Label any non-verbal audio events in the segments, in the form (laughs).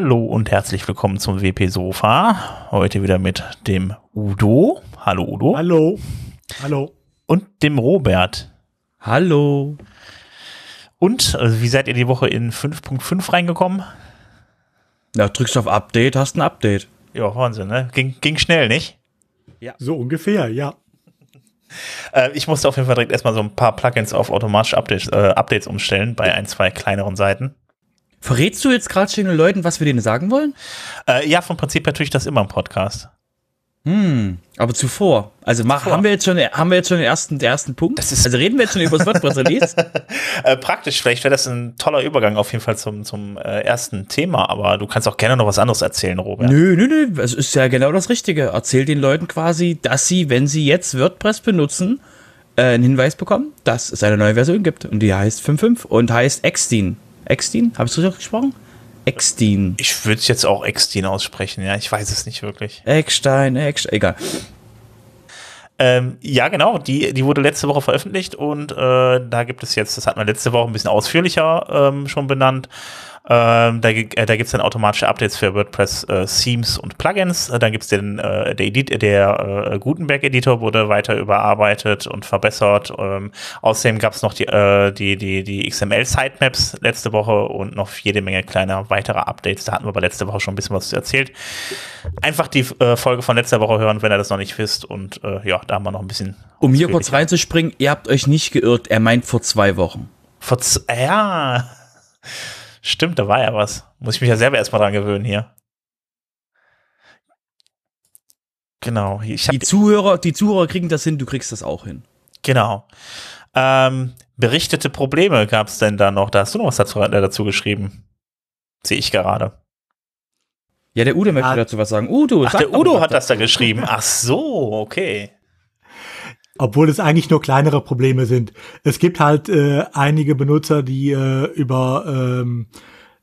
Hallo und herzlich willkommen zum WP Sofa. Heute wieder mit dem Udo. Hallo Udo. Hallo. Hallo. Und dem Robert. Hallo. Und also wie seid ihr die Woche in 5.5 reingekommen? Ja, drückst auf Update, hast ein Update. Ja, Wahnsinn, ne? Ging, ging schnell, nicht? Ja. So ungefähr, ja. Äh, ich musste auf jeden Fall direkt erstmal so ein paar Plugins auf automatische Updates, äh, Updates umstellen bei ein, zwei kleineren Seiten. Verrätst du jetzt gerade schon den Leuten, was wir denen sagen wollen? Äh, ja, vom Prinzip her tue ich das immer im Podcast. Hm, aber zuvor. Also mach, zuvor. haben wir jetzt schon, haben wir jetzt schon den ersten, den ersten Punkt? Also reden wir jetzt schon über das WordPress-Release? (laughs) äh, praktisch, vielleicht wäre das ein toller Übergang auf jeden Fall zum, zum äh, ersten Thema, aber du kannst auch gerne noch was anderes erzählen, Robert. Nö, nö, nö, es ist ja genau das Richtige. Erzähl den Leuten quasi, dass sie, wenn sie jetzt WordPress benutzen, äh, einen Hinweis bekommen, dass es eine neue Version gibt und die heißt 5.5 und heißt Extin. Extin? Habe ich es richtig gesprochen? Extin. Ich würde es jetzt auch Extin aussprechen, ja. Ich weiß es nicht wirklich. Eckstein, Eckstein, egal. Ähm, ja, genau, die, die wurde letzte Woche veröffentlicht und äh, da gibt es jetzt, das hat man letzte Woche ein bisschen ausführlicher ähm, schon benannt, ähm, da äh, da gibt es dann automatische Updates für WordPress äh, Themes und Plugins. Äh, dann gibt es den äh, der, Edit der äh, Gutenberg-Editor wurde weiter überarbeitet und verbessert. Ähm, außerdem gab es noch die, äh, die, die, die XML-Sitemaps letzte Woche und noch jede Menge kleiner weiterer Updates. Da hatten wir aber letzte Woche schon ein bisschen was erzählt. Einfach die äh, Folge von letzter Woche hören, wenn ihr das noch nicht wisst. Und äh, ja, da haben wir noch ein bisschen. Um hier kurz reinzuspringen, ihr habt euch nicht geirrt, er meint vor zwei Wochen. Vor ja. Stimmt, da war ja was. Muss ich mich ja selber erstmal dran gewöhnen hier. Genau. die Zuhörer, die Zuhörer kriegen das hin, du kriegst das auch hin. Genau. Ähm, berichtete Probleme gab es denn da noch? Da hast du noch was dazu, äh, dazu geschrieben. Sehe ich gerade. Ja, der Udo möchte ah. dazu was sagen. Udo, Ach, der Udo hat das da geschrieben. Ach so, okay. Obwohl es eigentlich nur kleinere Probleme sind. Es gibt halt äh, einige Benutzer, die äh, über ähm,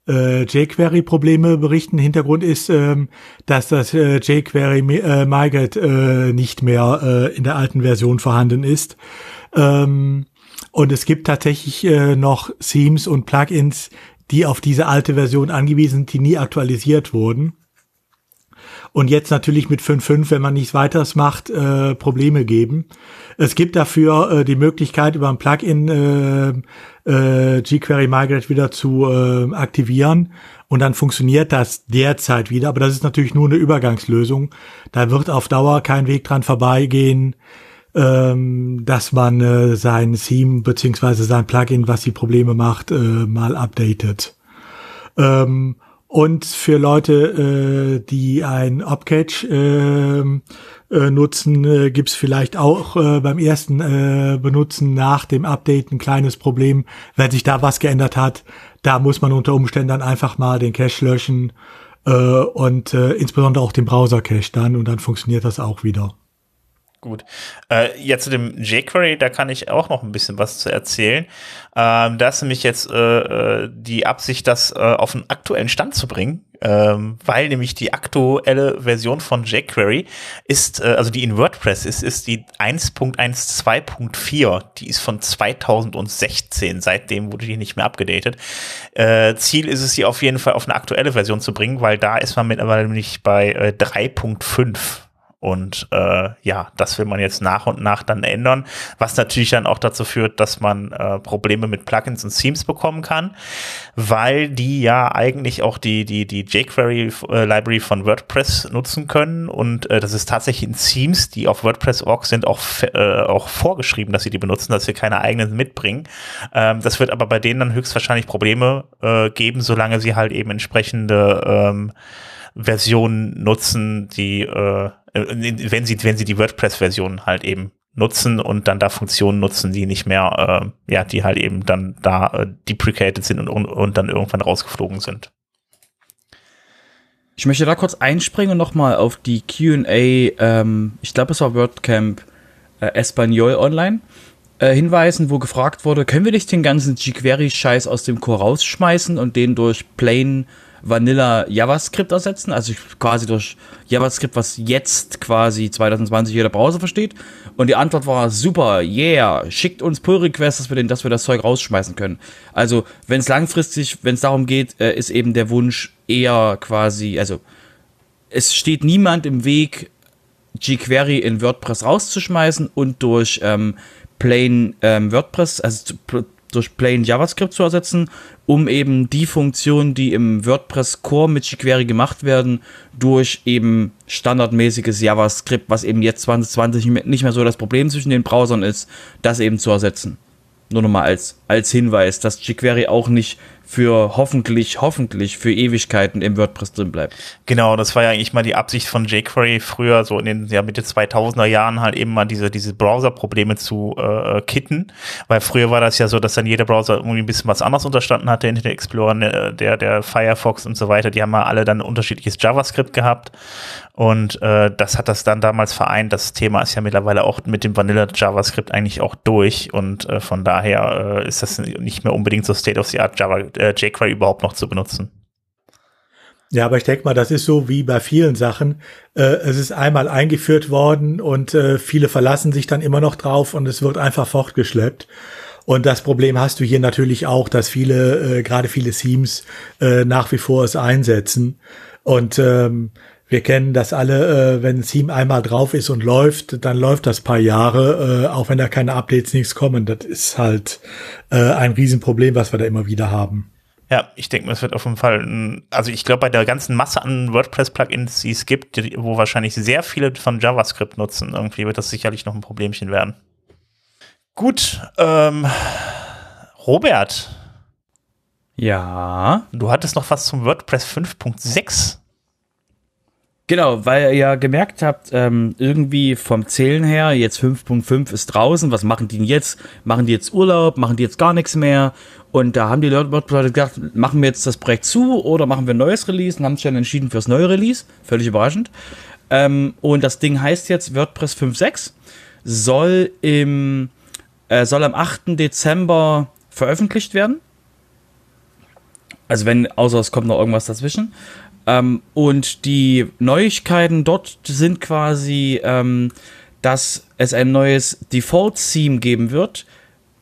äh, jQuery-Probleme berichten. Hintergrund ist, ähm, dass das äh, jQuery äh, Migrate äh, nicht mehr äh, in der alten Version vorhanden ist. Ähm, und es gibt tatsächlich äh, noch Themes und Plugins, die auf diese alte Version angewiesen sind, die nie aktualisiert wurden und jetzt natürlich mit 5.5, wenn man nichts weiteres macht, äh, Probleme geben. Es gibt dafür äh, die Möglichkeit, über ein Plugin äh, äh, jQuery Migrate wieder zu äh, aktivieren und dann funktioniert das derzeit wieder, aber das ist natürlich nur eine Übergangslösung. Da wird auf Dauer kein Weg dran vorbeigehen, ähm, dass man äh, sein Theme beziehungsweise sein Plugin, was die Probleme macht, äh, mal updatet. Ähm, und für Leute, äh, die ein Opcatch äh, äh, nutzen, äh, gibt es vielleicht auch äh, beim ersten äh, Benutzen nach dem Update ein kleines Problem, wenn sich da was geändert hat. Da muss man unter Umständen dann einfach mal den Cache löschen äh, und äh, insbesondere auch den Browser-Cache dann und dann funktioniert das auch wieder. Gut. Äh, ja, zu dem jQuery, da kann ich auch noch ein bisschen was zu erzählen. Ähm, da ist nämlich jetzt äh, äh, die Absicht, das äh, auf einen aktuellen Stand zu bringen, ähm, weil nämlich die aktuelle Version von jQuery ist, äh, also die in WordPress ist, ist die 1.12.4. Die ist von 2016. Seitdem wurde die nicht mehr abgedatet. Äh, Ziel ist es, sie auf jeden Fall auf eine aktuelle Version zu bringen, weil da ist man mittlerweile nämlich bei äh, 3.5. Und äh, ja, das will man jetzt nach und nach dann ändern, was natürlich dann auch dazu führt, dass man äh, Probleme mit Plugins und Themes bekommen kann, weil die ja eigentlich auch die, die, die jQuery äh, von WordPress nutzen können. Und äh, das ist tatsächlich in Themes, die auf WordPress.org sind, auch, äh, auch vorgeschrieben, dass sie die benutzen, dass sie keine eigenen mitbringen. Ähm, das wird aber bei denen dann höchstwahrscheinlich Probleme äh, geben, solange sie halt eben entsprechende ähm, Versionen nutzen, die äh, wenn sie, wenn sie die WordPress-Version halt eben nutzen und dann da Funktionen nutzen, die nicht mehr, äh, ja, die halt eben dann da äh, deprecated sind und, und, und dann irgendwann rausgeflogen sind. Ich möchte da kurz einspringen und nochmal auf die Q&A, ähm, ich glaube es war WordCamp äh, Espanol online, äh, hinweisen, wo gefragt wurde, können wir nicht den ganzen jQuery-Scheiß aus dem Core rausschmeißen und den durch plain Vanilla JavaScript ersetzen, also quasi durch JavaScript, was jetzt quasi 2020 jeder Browser versteht. Und die Antwort war super, yeah, schickt uns Pull Requests, dass wir, dass wir das Zeug rausschmeißen können. Also wenn es langfristig, wenn es darum geht, äh, ist eben der Wunsch, eher quasi, also es steht niemand im Weg, jQuery in WordPress rauszuschmeißen und durch ähm, Plain ähm, WordPress, also durch Plain JavaScript zu ersetzen, um eben die Funktionen, die im WordPress Core mit jQuery gemacht werden, durch eben standardmäßiges JavaScript, was eben jetzt 2020 nicht mehr so das Problem zwischen den Browsern ist, das eben zu ersetzen. Nur nochmal als, als Hinweis, dass jQuery auch nicht für hoffentlich, hoffentlich für Ewigkeiten im WordPress drin bleibt. Genau, das war ja eigentlich mal die Absicht von jQuery früher, so in den ja, Mitte 2000er Jahren halt eben mal diese, diese Browser-Probleme zu äh, kitten, weil früher war das ja so, dass dann jeder Browser irgendwie ein bisschen was anderes unterstanden hatte, Internet Explorer, ne, der, der Firefox und so weiter, die haben ja alle dann unterschiedliches JavaScript gehabt und äh, das hat das dann damals vereint. Das Thema ist ja mittlerweile auch mit dem Vanilla JavaScript eigentlich auch durch und äh, von daher äh, ist das nicht mehr unbedingt so State of the Art Java äh, jQuery überhaupt noch zu benutzen. Ja, aber ich denke mal, das ist so wie bei vielen Sachen. Äh, es ist einmal eingeführt worden und äh, viele verlassen sich dann immer noch drauf und es wird einfach fortgeschleppt. Und das Problem hast du hier natürlich auch, dass viele, äh, gerade viele Themes, äh, nach wie vor es einsetzen. Und ähm, wir kennen das alle, äh, wenn ein Theme einmal drauf ist und läuft, dann läuft das paar Jahre, äh, auch wenn da keine Updates, nichts kommen. Das ist halt äh, ein Riesenproblem, was wir da immer wieder haben. Ja, ich denke, es wird auf jeden Fall, also ich glaube, bei der ganzen Masse an WordPress-Plugins, die es gibt, wo wahrscheinlich sehr viele von JavaScript nutzen, irgendwie wird das sicherlich noch ein Problemchen werden. Gut, ähm, Robert. Ja. Du hattest noch was zum WordPress 5.6. Genau, weil ihr ja gemerkt habt, ähm, irgendwie vom Zählen her, jetzt 5.5 ist draußen, was machen die denn jetzt? Machen die jetzt Urlaub? Machen die jetzt gar nichts mehr? Und da haben die Leute gedacht, machen wir jetzt das Projekt zu oder machen wir ein neues Release und haben sich dann entschieden fürs neue Release. Völlig überraschend. Ähm, und das Ding heißt jetzt WordPress 5.6, soll im, äh, soll am 8. Dezember veröffentlicht werden. Also wenn, außer es kommt noch irgendwas dazwischen. Ähm, und die Neuigkeiten dort sind quasi, ähm, dass es ein neues Default-Theme geben wird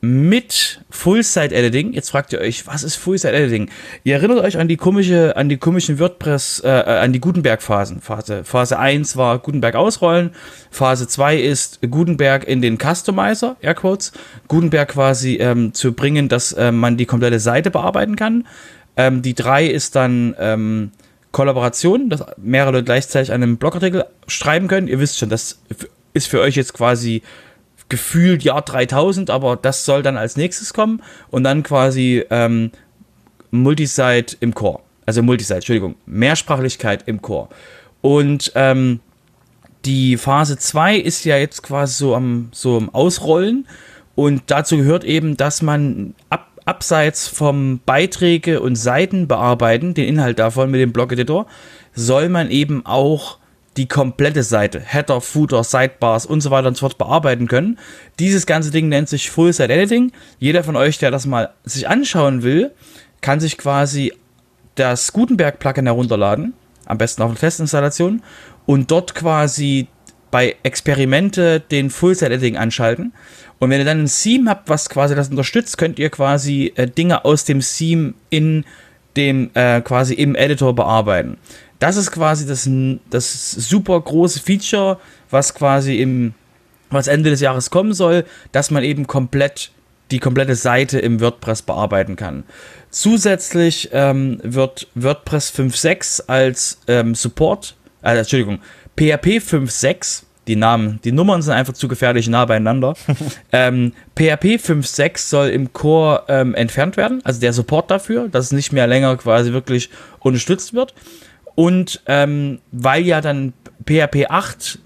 mit Full-Site-Editing. Jetzt fragt ihr euch, was ist Full-Site-Editing? Ihr erinnert euch an die komische, an die komischen WordPress, äh, äh an die Gutenberg-Phasen. Phase, Phase 1 war Gutenberg ausrollen, Phase 2 ist Gutenberg in den Customizer, Airquotes, Gutenberg quasi ähm, zu bringen, dass äh, man die komplette Seite bearbeiten kann. Ähm, die 3 ist dann ähm, Kollaboration, dass mehrere Leute gleichzeitig einen Blogartikel schreiben können. Ihr wisst schon, das ist für euch jetzt quasi gefühlt Jahr 3000, aber das soll dann als nächstes kommen und dann quasi ähm, Multisite im Core. Also Multisite, Entschuldigung, Mehrsprachlichkeit im Core. Und ähm, die Phase 2 ist ja jetzt quasi so am, so am Ausrollen und dazu gehört eben, dass man ab abseits vom Beiträge und Seiten bearbeiten, den Inhalt davon mit dem Blog-Editor, soll man eben auch die komplette Seite, Header, Footer, Sidebars und so weiter und so fort bearbeiten können. Dieses ganze Ding nennt sich Full-Site Editing. Jeder von euch, der das mal sich anschauen will, kann sich quasi das Gutenberg-Plugin herunterladen, am besten auf eine Testinstallation, und dort quasi bei Experimente den Full-Site-Editing anschalten. Und wenn ihr dann ein Theme habt, was quasi das unterstützt, könnt ihr quasi äh, Dinge aus dem Theme in dem äh, quasi im Editor bearbeiten. Das ist quasi das, das super große Feature, was quasi im was Ende des Jahres kommen soll, dass man eben komplett die komplette Seite im WordPress bearbeiten kann. Zusätzlich ähm, wird WordPress 5.6 als ähm, Support, äh, Entschuldigung, PHP 5.6 die Namen, die Nummern sind einfach zu gefährlich nah beieinander. (laughs) ähm, PHP 5.6 soll im Core ähm, entfernt werden, also der Support dafür, dass es nicht mehr länger quasi wirklich unterstützt wird. Und ähm, weil ja dann PHP 8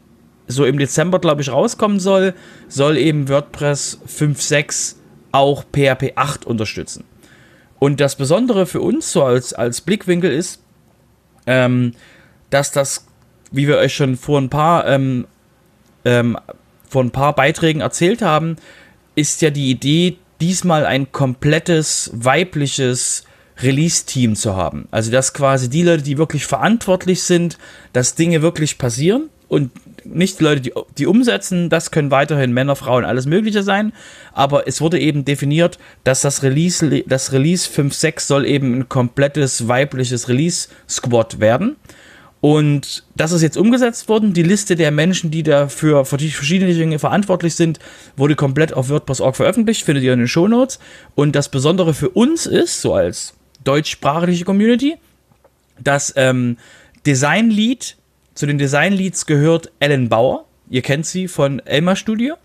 so im Dezember, glaube ich, rauskommen soll, soll eben WordPress 5.6 auch PHP 8 unterstützen. Und das Besondere für uns so als, als Blickwinkel ist, ähm, dass das, wie wir euch schon vor ein paar ähm, ähm, von ein paar Beiträgen erzählt haben, ist ja die Idee, diesmal ein komplettes weibliches Release-Team zu haben. Also dass quasi die Leute, die wirklich verantwortlich sind, dass Dinge wirklich passieren und nicht die Leute, die, die umsetzen, das können weiterhin Männer, Frauen, alles Mögliche sein. Aber es wurde eben definiert, dass das Release, das Release 5.6 soll eben ein komplettes weibliches Release-Squad werden. Und das ist jetzt umgesetzt worden. Die Liste der Menschen, die dafür für die verschiedenen Dinge verantwortlich sind, wurde komplett auf WordPress.org veröffentlicht, findet ihr in den Shownotes. Und das Besondere für uns ist, so als deutschsprachige Community, dass ähm, Design Lead, zu den Design Leads gehört Ellen Bauer. Ihr kennt sie von Elmar Studio.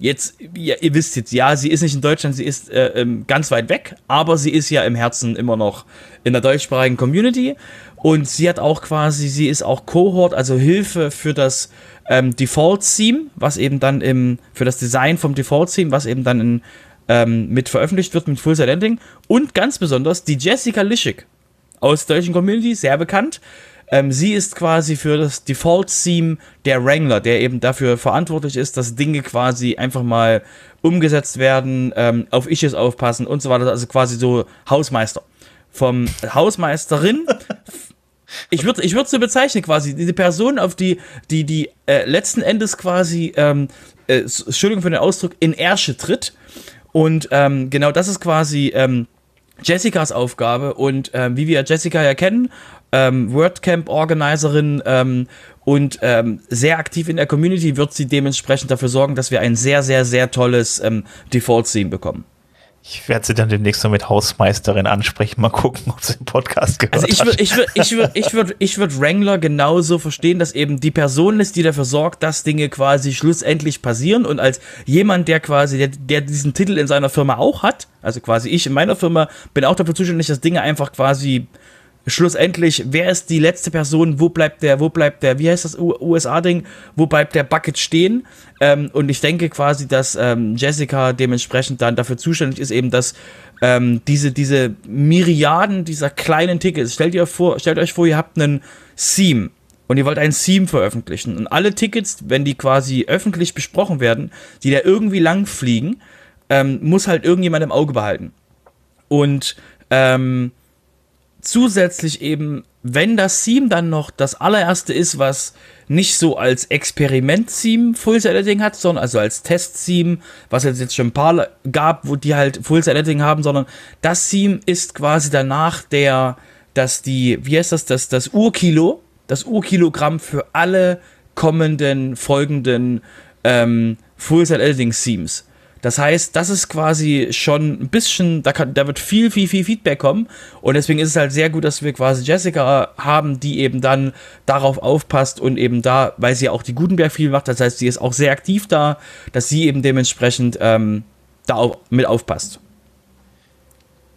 Jetzt, ja, ihr wisst jetzt, ja, sie ist nicht in Deutschland, sie ist äh, ähm, ganz weit weg, aber sie ist ja im Herzen immer noch in der deutschsprachigen Community. Und sie hat auch quasi, sie ist auch Cohort, also Hilfe für das ähm, Default-Theme, was eben dann im, für das Design vom Default-Theme, was eben dann in, ähm, mit veröffentlicht wird mit Full Side Ending. Und ganz besonders die Jessica Lischig aus der deutschen Community, sehr bekannt. Ähm, sie ist quasi für das Default-Theme der Wrangler, der eben dafür verantwortlich ist, dass Dinge quasi einfach mal umgesetzt werden, ähm, auf Issues aufpassen und so weiter. Also quasi so Hausmeister. Vom Hausmeisterin. Ich würde ich würd so bezeichnen quasi, diese Person, auf die, die, die äh, letzten Endes quasi, ähm, äh, Entschuldigung für den Ausdruck, in Ärsche tritt. Und ähm, genau das ist quasi ähm, Jessicas Aufgabe. Und ähm, wie wir Jessica ja kennen, ähm, WordCamp-Organiserin ähm, und ähm, sehr aktiv in der Community, wird sie dementsprechend dafür sorgen, dass wir ein sehr, sehr, sehr tolles Default-Theme bekommen. Ich werde sie dann demnächst noch mit Hausmeisterin ansprechen. Mal gucken, ob sie den Podcast gehört also ich würd, ich würd, ich würd, ich würd, ich würd Wrangler genauso verstehen, dass eben die Person ist, die dafür sorgt, dass Dinge quasi schlussendlich passieren. Und als jemand, der quasi, der, der diesen Titel in seiner Firma auch hat, also quasi ich in meiner Firma, bin auch dafür zuständig, dass Dinge einfach quasi schlussendlich, wer ist die letzte Person, wo bleibt der, wo bleibt der, wie heißt das USA-Ding, wo bleibt der Bucket stehen? Ähm, und ich denke quasi, dass ähm, Jessica dementsprechend dann dafür zuständig ist, eben, dass ähm, diese, diese Myriaden dieser kleinen Tickets, stellt ihr vor, stellt euch vor, ihr habt einen Theme und ihr wollt ein Theme veröffentlichen. Und alle Tickets, wenn die quasi öffentlich besprochen werden, die da irgendwie lang fliegen, ähm, muss halt irgendjemand im Auge behalten. Und ähm, zusätzlich eben, wenn das Theme dann noch das allererste ist, was nicht so als Experiment-Theme Full-Set-Editing hat, sondern also als Test-Theme, was es jetzt schon ein paar gab, wo die halt Full-Set-Editing haben, sondern das Theme ist quasi danach der, dass die, wie heißt das, das, das Urkilo, das Urkilogramm für alle kommenden, folgenden ähm, Full-Set-Editing-Themes. Das heißt, das ist quasi schon ein bisschen, da, kann, da wird viel, viel, viel Feedback kommen. Und deswegen ist es halt sehr gut, dass wir quasi Jessica haben, die eben dann darauf aufpasst und eben da, weil sie auch die Gutenberg viel macht, das heißt, sie ist auch sehr aktiv da, dass sie eben dementsprechend ähm, da auch mit aufpasst.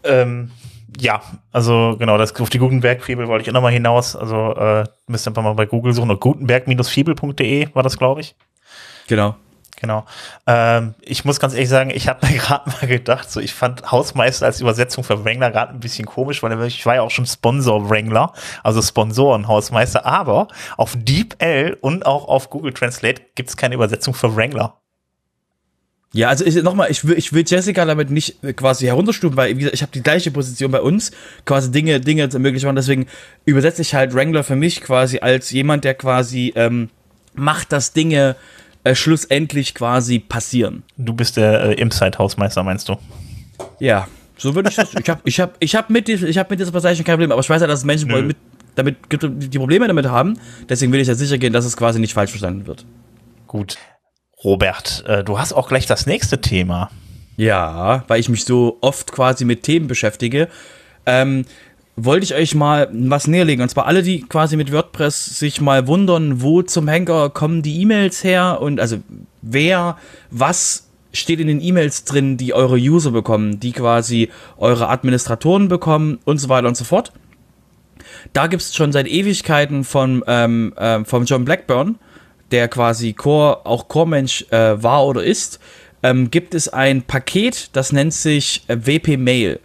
Ähm, ja, also genau, das auf die Gutenberg-Fibel wollte ich auch nochmal hinaus. Also äh, müsst ihr einfach mal bei Google suchen. Gutenberg-fibel.de war das, glaube ich. Genau. Genau. Ähm, ich muss ganz ehrlich sagen, ich habe mir (laughs) gerade mal gedacht, so ich fand Hausmeister als Übersetzung für Wrangler gerade ein bisschen komisch, weil ich war ja auch schon Sponsor Wrangler, also Sponsoren Hausmeister, aber auf DeepL und auch auf Google Translate gibt es keine Übersetzung für Wrangler. Ja, also nochmal, ich will, ich will Jessica damit nicht quasi herunterstufen, weil gesagt, ich habe die gleiche Position bei uns, quasi Dinge, Dinge möglich machen. Deswegen übersetze ich halt Wrangler für mich quasi als jemand, der quasi ähm, macht, dass Dinge äh, schlussendlich quasi passieren. Du bist der äh, Imside-Hausmeister, meinst du? Ja, so würde ich das. ich habe ich hab, ich hab mit, ich hab mit dieser Bezeichnung kein Problem, aber ich weiß ja, dass Menschen Nö. mit, damit die Probleme damit haben. Deswegen will ich ja sicher gehen, dass es quasi nicht falsch verstanden wird. Gut. Robert, äh, du hast auch gleich das nächste Thema. Ja, weil ich mich so oft quasi mit Themen beschäftige. Ähm, wollte ich euch mal was näherlegen. Und zwar alle, die quasi mit WordPress sich mal wundern, wo zum Henker kommen die E-Mails her und also wer, was steht in den E-Mails drin, die eure User bekommen, die quasi eure Administratoren bekommen und so weiter und so fort. Da gibt es schon seit Ewigkeiten von, ähm, äh, vom John Blackburn, der quasi Core, auch Core-Mensch äh, war oder ist, ähm, gibt es ein Paket, das nennt sich äh, WP Mail.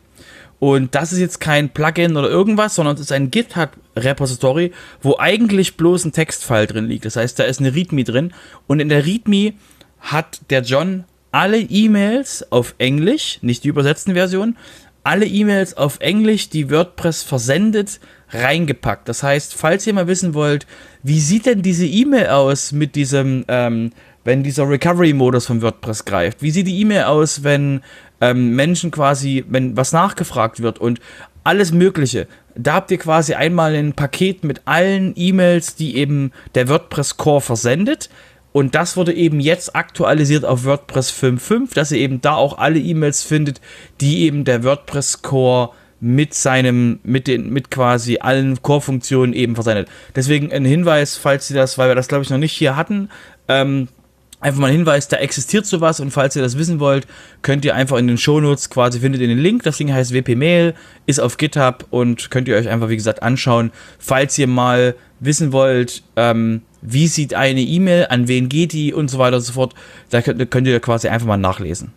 Und das ist jetzt kein Plugin oder irgendwas, sondern es ist ein GitHub-Repository, wo eigentlich bloß ein Textfile drin liegt. Das heißt, da ist eine README drin. Und in der README hat der John alle E-Mails auf Englisch, nicht die übersetzten Versionen, alle E-Mails auf Englisch, die WordPress versendet, reingepackt. Das heißt, falls ihr mal wissen wollt, wie sieht denn diese E-Mail aus mit diesem, ähm, wenn dieser Recovery-Modus von WordPress greift? Wie sieht die E-Mail aus, wenn ähm, Menschen quasi, wenn was nachgefragt wird und alles Mögliche. Da habt ihr quasi einmal ein Paket mit allen E-Mails, die eben der WordPress Core versendet. Und das wurde eben jetzt aktualisiert auf WordPress 5.5, dass ihr eben da auch alle E-Mails findet, die eben der WordPress Core mit seinem, mit den, mit quasi allen Core-Funktionen eben versendet. Deswegen ein Hinweis, falls ihr das, weil wir das glaube ich noch nicht hier hatten, ähm, Einfach mal ein Hinweis, da existiert sowas und falls ihr das wissen wollt, könnt ihr einfach in den Shownotes quasi findet ihr den Link. Das Ding heißt WP Mail, ist auf GitHub und könnt ihr euch einfach, wie gesagt, anschauen. Falls ihr mal wissen wollt, ähm, wie sieht eine E-Mail, an wen geht die und so weiter und so fort, da könnt, könnt ihr quasi einfach mal nachlesen.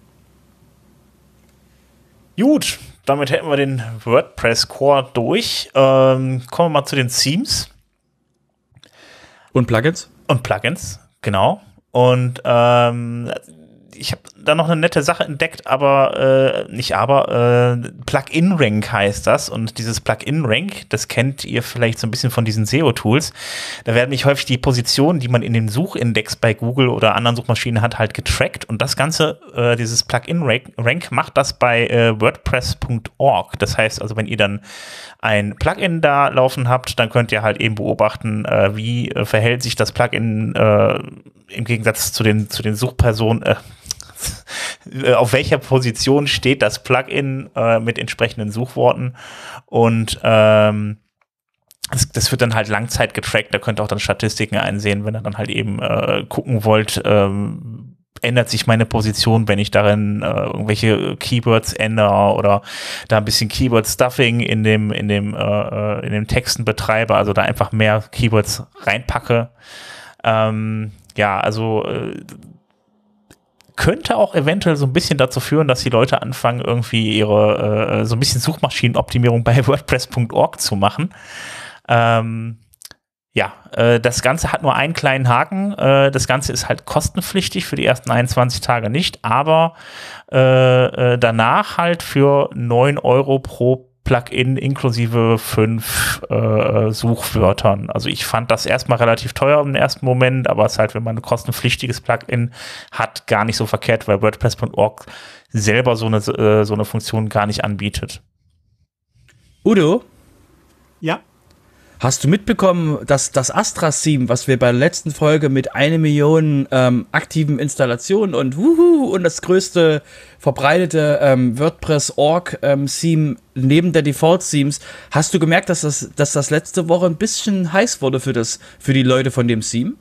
Gut, damit hätten wir den WordPress Core durch. Ähm, kommen wir mal zu den Themes. Und Plugins? Und Plugins, genau. Und ähm, ich habe da noch eine nette Sache entdeckt, aber äh, nicht aber, äh, Plugin-Rank heißt das. Und dieses Plugin-Rank, das kennt ihr vielleicht so ein bisschen von diesen SEO-Tools. Da werden nicht häufig die Positionen, die man in dem Suchindex bei Google oder anderen Suchmaschinen hat, halt getrackt. Und das Ganze, äh, dieses Plugin-Rank macht das bei äh, WordPress.org. Das heißt also, wenn ihr dann ein Plugin da laufen habt, dann könnt ihr halt eben beobachten, äh, wie äh, verhält sich das Plugin äh, im Gegensatz zu den, zu den Suchpersonen, äh, auf welcher Position steht das Plugin äh, mit entsprechenden Suchworten und ähm, das, das, wird dann halt Langzeit getrackt, da könnt ihr auch dann Statistiken einsehen, wenn ihr dann halt eben äh, gucken wollt, ähm, ändert sich meine Position, wenn ich darin äh, irgendwelche Keywords ändere oder da ein bisschen Keyword Stuffing in dem in dem äh, äh in den Texten betreibe, also da einfach mehr Keywords reinpacke. Ähm, ja, also äh, könnte auch eventuell so ein bisschen dazu führen, dass die Leute anfangen, irgendwie ihre äh, so ein bisschen Suchmaschinenoptimierung bei (laughs) WordPress.org zu machen. Ähm, ja, äh, das Ganze hat nur einen kleinen Haken. Äh, das Ganze ist halt kostenpflichtig für die ersten 21 Tage nicht, aber äh, äh danach halt für 9 Euro pro Plugin inklusive fünf äh, Suchwörtern. Also ich fand das erstmal relativ teuer im ersten Moment, aber es ist halt, wenn man ein kostenpflichtiges Plugin hat, gar nicht so verkehrt, weil WordPress.org selber so eine, äh, so eine Funktion gar nicht anbietet. Udo? Ja. Hast du mitbekommen, dass das Astra-Theme, was wir bei der letzten Folge mit einer Million ähm, aktiven Installationen und wuhu und das größte verbreitete ähm, WordPress-Org-Theme ähm, neben der Default-Themes, hast du gemerkt, dass das, dass das letzte Woche ein bisschen heiß wurde für, das, für die Leute von dem Theme?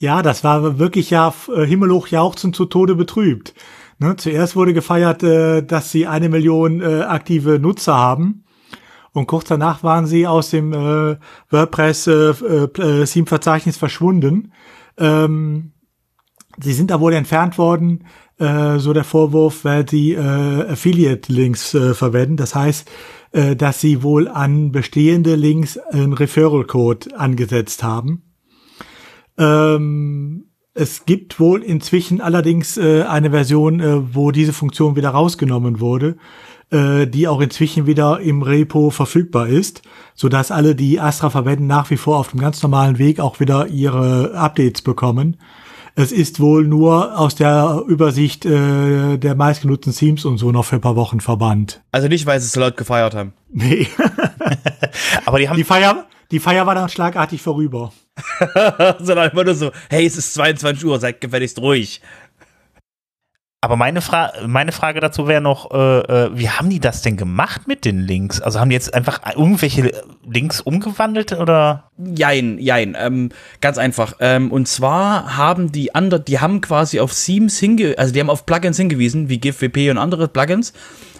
Ja, das war wirklich ja äh, himmelhoch jauchzend zu Tode betrübt. Ne, zuerst wurde gefeiert, äh, dass sie eine Million äh, aktive Nutzer haben und kurz danach waren sie aus dem äh, WordPress äh, äh, Theme Verzeichnis verschwunden. Ähm, sie sind da wohl entfernt worden, äh, so der Vorwurf, weil sie äh, Affiliate Links äh, verwenden. Das heißt, äh, dass sie wohl an bestehende Links einen Referral Code angesetzt haben. Ähm, es gibt wohl inzwischen allerdings äh, eine Version, äh, wo diese Funktion wieder rausgenommen wurde äh, die auch inzwischen wieder im Repo verfügbar ist, so dass alle, die Astra verwenden, nach wie vor auf dem ganz normalen Weg auch wieder ihre Updates bekommen. Es ist wohl nur aus der Übersicht äh, der meistgenutzten Themes und so noch für ein paar Wochen verbannt. Also nicht, weil sie es so laut gefeiert haben. (laughs) Nee. (laughs) Aber die haben die Feier, die Feier war dann schlagartig vorüber. (laughs) Sondern einfach nur so, hey, es ist 22 Uhr, seid gefälligst ruhig. Aber meine, Fra meine Frage dazu wäre noch, äh, äh, wie haben die das denn gemacht mit den Links? Also haben die jetzt einfach irgendwelche Links umgewandelt oder? Jein, jein, ähm, ganz einfach. Ähm, und zwar haben die andere, die haben quasi auf Themes hinge, also die haben auf Plugins hingewiesen, wie GIF-WP und andere Plugins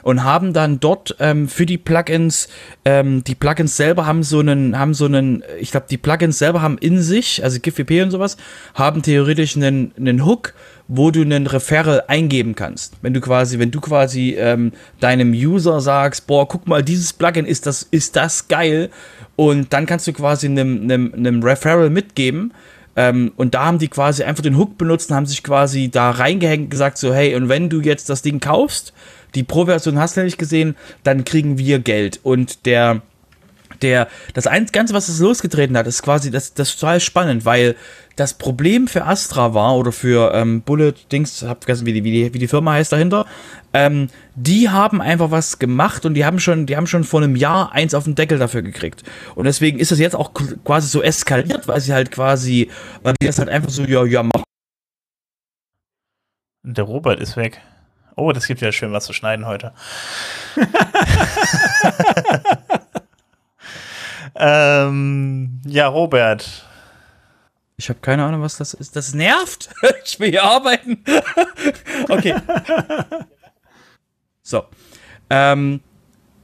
und haben dann dort ähm, für die Plugins, ähm, die Plugins selber haben so einen, haben so einen, ich glaube, die Plugins selber haben in sich, also GIF-WP und sowas, haben theoretisch einen, einen Hook, wo du einen Referral eingeben kannst. Wenn du quasi, wenn du quasi ähm, deinem User sagst, boah, guck mal, dieses Plugin ist das, ist das geil, und dann kannst du quasi einem, einem, einem Referral mitgeben. Ähm, und da haben die quasi einfach den Hook benutzt und haben sich quasi da reingehängt gesagt, so, hey, und wenn du jetzt das Ding kaufst, die Pro-Version hast du nicht gesehen, dann kriegen wir Geld. Und der der, das Ganze, was es losgetreten hat, ist quasi, das, das ist total spannend, weil das Problem für Astra war, oder für ähm, Bullet Dings, hab vergessen, wie die, wie die, wie die Firma heißt dahinter, ähm, die haben einfach was gemacht und die haben schon, die haben schon vor einem Jahr eins auf den Deckel dafür gekriegt. Und deswegen ist das jetzt auch quasi so eskaliert, weil sie halt quasi, weil die das halt einfach so, ja, ja, machen. Der Robert ist weg. Oh, das gibt ja schön was zu schneiden heute. (laughs) ähm, ja, Robert. Ich habe keine Ahnung, was das ist. Das nervt. (laughs) ich will hier arbeiten. (laughs) okay. So. Ähm,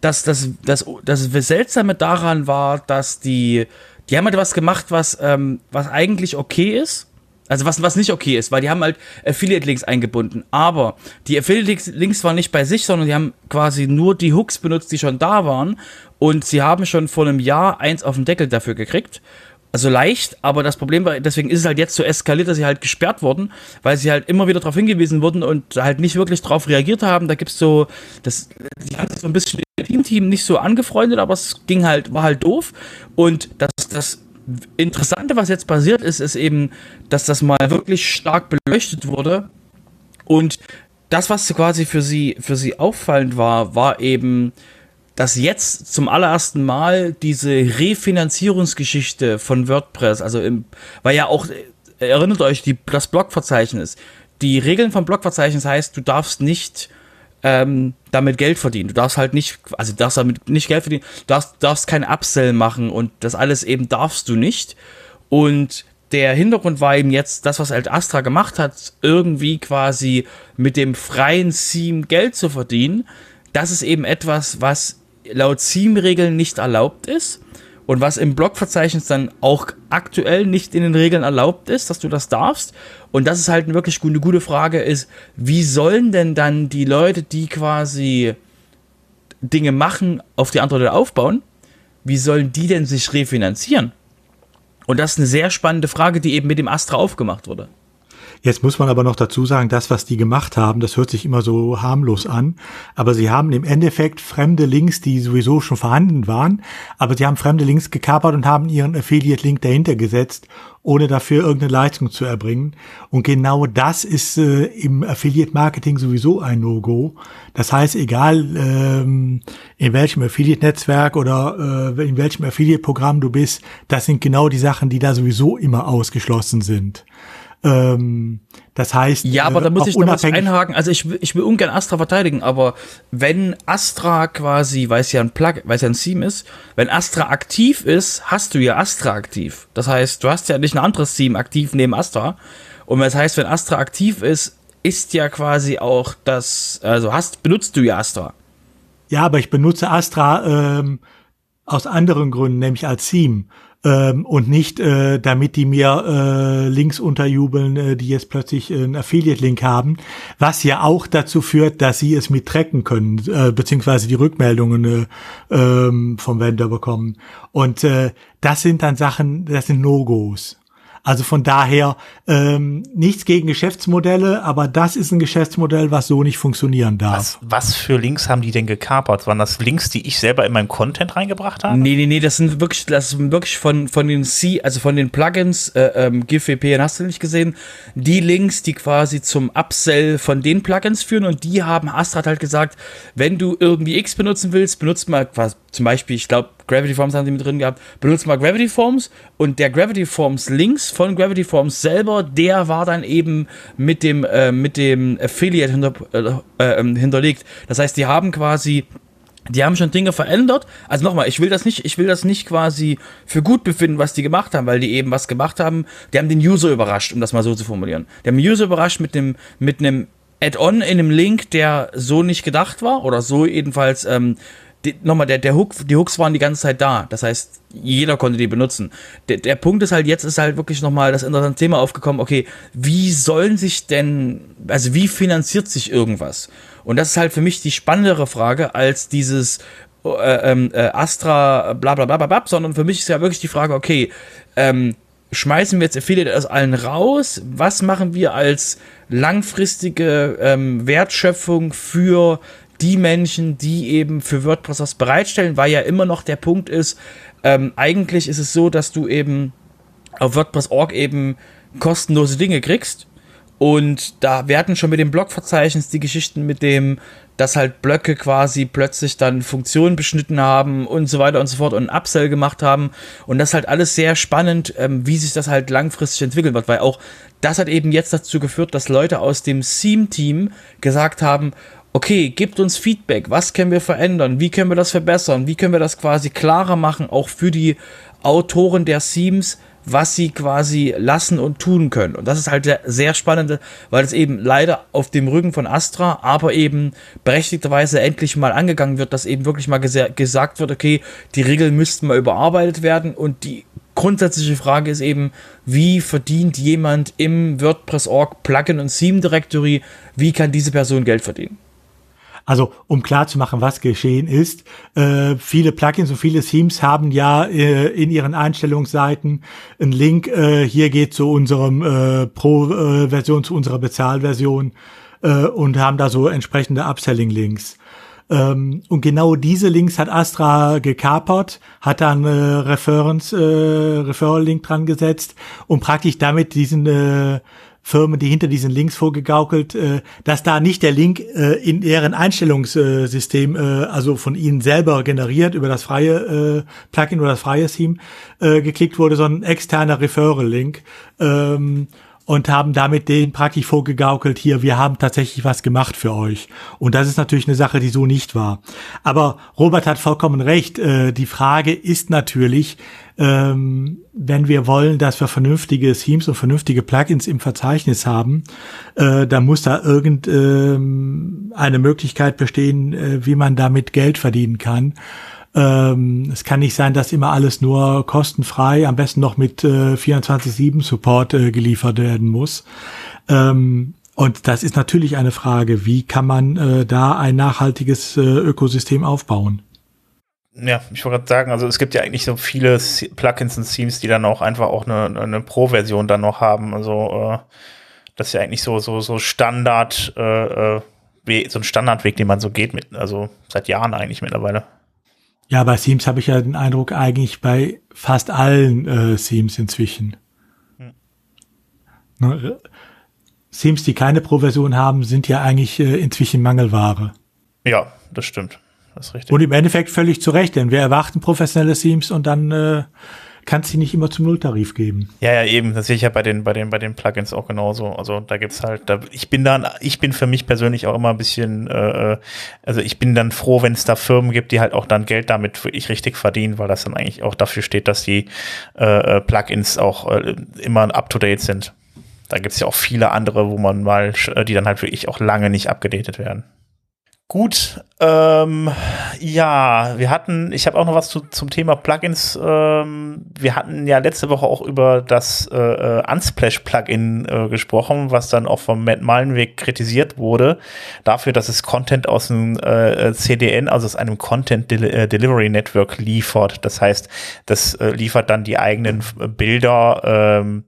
das, das, das, das Seltsame daran war, dass die, die haben halt was gemacht, was, ähm, was eigentlich okay ist. Also was, was nicht okay ist, weil die haben halt Affiliate-Links eingebunden. Aber die Affiliate-Links waren nicht bei sich, sondern die haben quasi nur die Hooks benutzt, die schon da waren. Und sie haben schon vor einem Jahr eins auf den Deckel dafür gekriegt. Also leicht, aber das Problem war, deswegen ist es halt jetzt so eskaliert, dass sie halt gesperrt wurden, weil sie halt immer wieder darauf hingewiesen wurden und halt nicht wirklich darauf reagiert haben. Da gibt's so, das, die haben sich so ein bisschen im Team nicht so angefreundet, aber es ging halt, war halt doof. Und das, das Interessante, was jetzt passiert ist, ist eben, dass das mal wirklich stark beleuchtet wurde. Und das, was quasi für sie, für sie auffallend war, war eben, dass jetzt zum allerersten Mal diese Refinanzierungsgeschichte von WordPress, also im, weil ja auch, erinnert euch, die, das Blogverzeichnis, die Regeln vom Blogverzeichnis heißt, du darfst nicht ähm, damit Geld verdienen. Du darfst halt nicht, also darfst damit nicht Geld verdienen, du darfst, darfst kein Upsell machen und das alles eben darfst du nicht. Und der Hintergrund war eben jetzt, das, was halt Astra gemacht hat, irgendwie quasi mit dem freien Theme Geld zu verdienen. Das ist eben etwas, was laut Theme-Regeln nicht erlaubt ist. Und was im Blogverzeichnis dann auch aktuell nicht in den Regeln erlaubt ist, dass du das darfst. Und das ist halt wirklich eine gute Frage ist, wie sollen denn dann die Leute, die quasi Dinge machen, auf die andere aufbauen, wie sollen die denn sich refinanzieren? Und das ist eine sehr spannende Frage, die eben mit dem Astra aufgemacht wurde. Jetzt muss man aber noch dazu sagen, das, was die gemacht haben, das hört sich immer so harmlos an, aber sie haben im Endeffekt fremde Links, die sowieso schon vorhanden waren, aber sie haben fremde Links gekapert und haben ihren Affiliate-Link dahinter gesetzt, ohne dafür irgendeine Leistung zu erbringen. Und genau das ist äh, im Affiliate-Marketing sowieso ein No-Go. Das heißt, egal ähm, in welchem Affiliate-Netzwerk oder äh, in welchem Affiliate-Programm du bist, das sind genau die Sachen, die da sowieso immer ausgeschlossen sind. Ähm, das heißt, ja, aber da äh, muss ich noch was einhaken. Also ich, ich will ungern Astra verteidigen, aber wenn Astra quasi, weil es ja ein Plug, weil es ja ein Theme ist, wenn Astra aktiv ist, hast du ja Astra aktiv. Das heißt, du hast ja nicht ein anderes Theme aktiv neben Astra. Und das heißt, wenn Astra aktiv ist, ist ja quasi auch das, also hast, benutzt du ja Astra. Ja, aber ich benutze Astra ähm, aus anderen Gründen, nämlich als Theme ähm, und nicht, äh, damit die mir äh, Links unterjubeln, äh, die jetzt plötzlich einen Affiliate-Link haben, was ja auch dazu führt, dass sie es mittracken können, äh, beziehungsweise die Rückmeldungen äh, ähm, vom Vendor bekommen. Und äh, das sind dann Sachen, das sind No-Gos. Also von daher ähm, nichts gegen Geschäftsmodelle, aber das ist ein Geschäftsmodell, was so nicht funktionieren darf. Was, was für Links haben die denn gekapert? Waren das Links, die ich selber in meinem Content reingebracht habe? Nee, nee, nee, das sind wirklich, das sind wirklich von, von den C, also von den Plugins, äh, ähm, GIF-VPN hast du nicht gesehen, die Links, die quasi zum Upsell von den Plugins führen und die haben Astra halt gesagt, wenn du irgendwie X benutzen willst, benutzt mal quasi zum Beispiel, ich glaube, Gravity Forms haben die mit drin gehabt, benutzt mal Gravity Forms und der Gravity Forms Links von Gravity Forms selber, der war dann eben mit dem, äh, mit dem Affiliate hinter, äh, äh, hinterlegt. Das heißt, die haben quasi die haben schon Dinge verändert. Also nochmal, ich will das nicht, ich will das nicht quasi für gut befinden, was die gemacht haben, weil die eben was gemacht haben. Die haben den User überrascht, um das mal so zu formulieren. Die haben den User überrascht mit dem, mit einem Add-on in einem Link, der so nicht gedacht war oder so jedenfalls ähm, nochmal, der, der Hook, die Hooks waren die ganze Zeit da. Das heißt, jeder konnte die benutzen. Der, der Punkt ist halt, jetzt ist halt wirklich nochmal das interessante Thema aufgekommen, okay, wie sollen sich denn, also wie finanziert sich irgendwas? Und das ist halt für mich die spannendere Frage als dieses äh, ähm, äh, Astra, bla bla bla bla, bla sondern für mich ist ja wirklich die Frage, okay, ähm, schmeißen wir jetzt Affiliate aus allen raus? Was machen wir als langfristige ähm, Wertschöpfung für die Menschen, die eben für WordPress was bereitstellen, weil ja immer noch der Punkt ist, ähm, eigentlich ist es so, dass du eben auf WordPress.org eben kostenlose Dinge kriegst. Und da werden schon mit dem Blogverzeichnis die Geschichten mit dem, dass halt Blöcke quasi plötzlich dann Funktionen beschnitten haben und so weiter und so fort und ein Upsell gemacht haben. Und das ist halt alles sehr spannend, ähm, wie sich das halt langfristig entwickeln wird, weil auch das hat eben jetzt dazu geführt, dass Leute aus dem Theme-Team gesagt haben, okay, gebt uns Feedback, was können wir verändern, wie können wir das verbessern, wie können wir das quasi klarer machen, auch für die Autoren der Themes, was sie quasi lassen und tun können. Und das ist halt sehr spannende, weil es eben leider auf dem Rücken von Astra, aber eben berechtigterweise endlich mal angegangen wird, dass eben wirklich mal gesagt wird, okay, die Regeln müssten mal überarbeitet werden. Und die grundsätzliche Frage ist eben, wie verdient jemand im WordPress.org Plugin und Theme Directory, wie kann diese Person Geld verdienen? Also um klar zu machen, was geschehen ist, äh, viele Plugins und viele Themes haben ja äh, in ihren Einstellungsseiten einen Link, äh, hier geht zu unserem äh, Pro-Version, zu unserer Bezahlversion äh, und haben da so entsprechende Upselling-Links. Ähm, und genau diese Links hat Astra gekapert, hat dann äh, Reference, äh, Referral-Link dran gesetzt und praktisch damit diesen äh, Firmen, die hinter diesen Links vorgegaukelt, äh, dass da nicht der Link äh, in deren Einstellungssystem, äh, also von ihnen selber generiert über das freie Plugin oder das freie Theme geklickt wurde, sondern externer Referral-Link. Ähm, und haben damit den praktisch vorgegaukelt, hier, wir haben tatsächlich was gemacht für euch. Und das ist natürlich eine Sache, die so nicht war. Aber Robert hat vollkommen recht. Äh, die Frage ist natürlich, ähm, wenn wir wollen, dass wir vernünftige Themes und vernünftige Plugins im Verzeichnis haben, äh, dann muss da irgend ähm, Möglichkeit bestehen, äh, wie man damit Geld verdienen kann. Ähm, es kann nicht sein, dass immer alles nur kostenfrei, am besten noch mit äh, 24-7 Support äh, geliefert werden muss. Ähm, und das ist natürlich eine Frage, wie kann man äh, da ein nachhaltiges äh, Ökosystem aufbauen? Ja, ich wollte gerade sagen, also es gibt ja eigentlich so viele Plugins und Themes, die dann auch einfach auch eine, eine Pro-Version dann noch haben. Also äh, das ist ja eigentlich so so so Standard, äh, äh so ein Standardweg, den man so geht mit, also seit Jahren eigentlich mittlerweile. Ja, bei Themes habe ich ja den Eindruck, eigentlich bei fast allen äh, Themes inzwischen. Hm. Ne, Themes, die keine Pro-Version haben, sind ja eigentlich äh, inzwischen Mangelware. Ja, das stimmt. Das ist richtig. Und im Endeffekt völlig zu Recht, denn wir erwarten professionelle Themes und dann äh, kann es sie nicht immer zum Nulltarif geben. Ja, ja, eben. Das sehe ich ja bei den, bei den, bei den Plugins auch genauso. Also da gibt's halt, da, ich bin dann, ich bin für mich persönlich auch immer ein bisschen, äh, äh also ich bin dann froh, wenn es da Firmen gibt, die halt auch dann Geld damit wirklich richtig verdienen, weil das dann eigentlich auch dafür steht, dass die äh, äh Plugins auch äh, immer up to date sind. Da gibt's ja auch viele andere, wo man mal, äh, die dann halt wirklich auch lange nicht abgedatet werden. Gut, ähm, ja, wir hatten, ich habe auch noch was zu, zum Thema Plugins. Ähm, wir hatten ja letzte Woche auch über das äh, äh Unsplash-Plugin äh, gesprochen, was dann auch vom Matt Malenweg kritisiert wurde, dafür, dass es Content aus dem äh, CDN, also aus einem Content Del äh, Delivery Network liefert. Das heißt, das äh, liefert dann die eigenen Bilder ähm,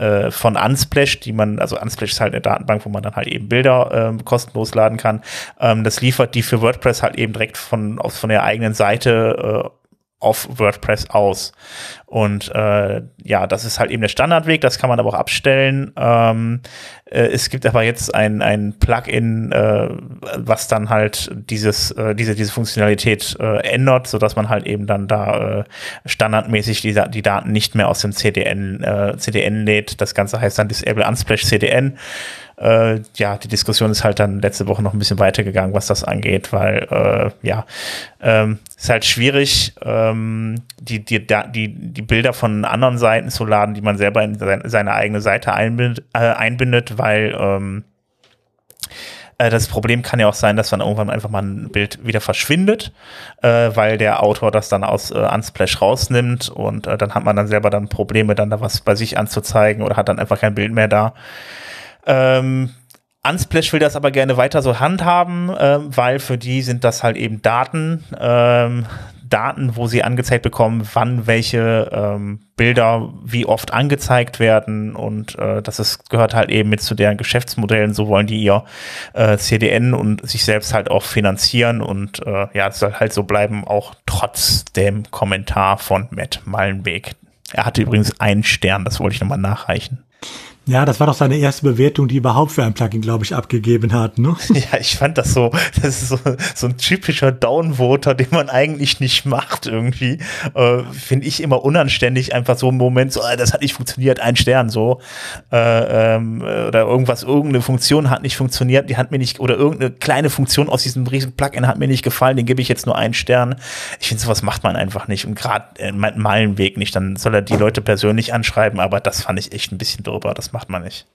äh, von Unsplash, die man, also Unsplash ist halt eine Datenbank, wo man dann halt eben Bilder ähm, kostenlos laden kann. Ähm, das liefert die für WordPress halt eben direkt von, aus, von der eigenen Seite äh, auf WordPress aus. Und äh, ja, das ist halt eben der Standardweg, das kann man aber auch abstellen. Ähm, äh, es gibt aber jetzt ein, ein Plugin, äh, was dann halt dieses, äh, diese, diese Funktionalität äh, ändert, sodass man halt eben dann da äh, standardmäßig die, die Daten nicht mehr aus dem CDN, äh, CDN lädt. Das Ganze heißt dann Disable Unsplash CDN äh, ja, die Diskussion ist halt dann letzte Woche noch ein bisschen weitergegangen, was das angeht, weil äh, ja, ähm, ist halt schwierig, ähm, die, die, die, die Bilder von anderen Seiten zu laden, die man selber in seine eigene Seite einbindet, äh, einbindet weil ähm, äh, das Problem kann ja auch sein, dass dann irgendwann einfach mal ein Bild wieder verschwindet, äh, weil der Autor das dann aus äh, Unsplash rausnimmt und äh, dann hat man dann selber dann Probleme, dann da was bei sich anzuzeigen oder hat dann einfach kein Bild mehr da. Ähm, Unsplash will das aber gerne weiter so handhaben, äh, weil für die sind das halt eben Daten, ähm, Daten, wo sie angezeigt bekommen, wann welche ähm, Bilder wie oft angezeigt werden und äh, das ist, gehört halt eben mit zu deren Geschäftsmodellen, so wollen die ihr äh, CDN und sich selbst halt auch finanzieren und äh, ja, es soll halt so bleiben, auch trotz dem Kommentar von Matt Mallenweg. Er hatte übrigens einen Stern, das wollte ich nochmal nachreichen. Ja, das war doch seine erste Bewertung, die überhaupt für ein Plugin, glaube ich, abgegeben hat, ne? (laughs) Ja, ich fand das so, das ist so, so ein typischer Downvoter, den man eigentlich nicht macht irgendwie. Äh, Finde ich immer unanständig, einfach so im Moment so, äh, das hat nicht funktioniert, ein Stern so. Äh, ähm, oder irgendwas, irgendeine Funktion hat nicht funktioniert, die hat mir nicht, oder irgendeine kleine Funktion aus diesem riesen Plugin hat mir nicht gefallen, den gebe ich jetzt nur einen Stern. Ich finde, sowas macht man einfach nicht und gerade äh, Meilenweg nicht. Dann soll er die Leute persönlich anschreiben, aber das fand ich echt ein bisschen drüber. Das macht man nicht.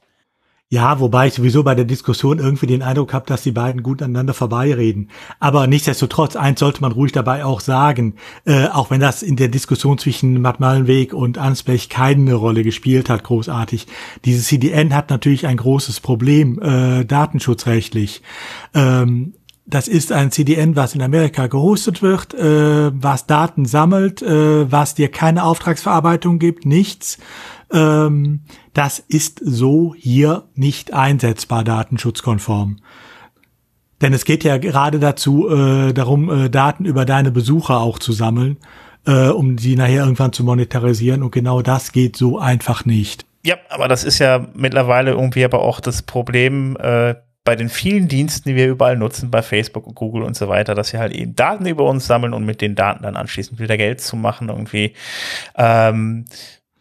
Ja, wobei ich sowieso bei der Diskussion irgendwie den Eindruck habe, dass die beiden gut aneinander vorbeireden. Aber nichtsdestotrotz, eins sollte man ruhig dabei auch sagen, äh, auch wenn das in der Diskussion zwischen Matt Mallenweg und Ansbech keine Rolle gespielt hat, großartig. Dieses CDN hat natürlich ein großes Problem, äh, datenschutzrechtlich. Ähm, das ist ein CDN, was in Amerika gehostet wird, äh, was Daten sammelt, äh, was dir keine Auftragsverarbeitung gibt, nichts. Ähm, das ist so hier nicht einsetzbar datenschutzkonform. Denn es geht ja gerade dazu äh, darum, äh, Daten über deine Besucher auch zu sammeln, äh, um sie nachher irgendwann zu monetarisieren. Und genau das geht so einfach nicht. Ja, aber das ist ja mittlerweile irgendwie aber auch das Problem äh, bei den vielen Diensten, die wir überall nutzen, bei Facebook und Google und so weiter, dass sie halt eben Daten über uns sammeln und mit den Daten dann anschließend wieder Geld zu machen irgendwie. Ähm,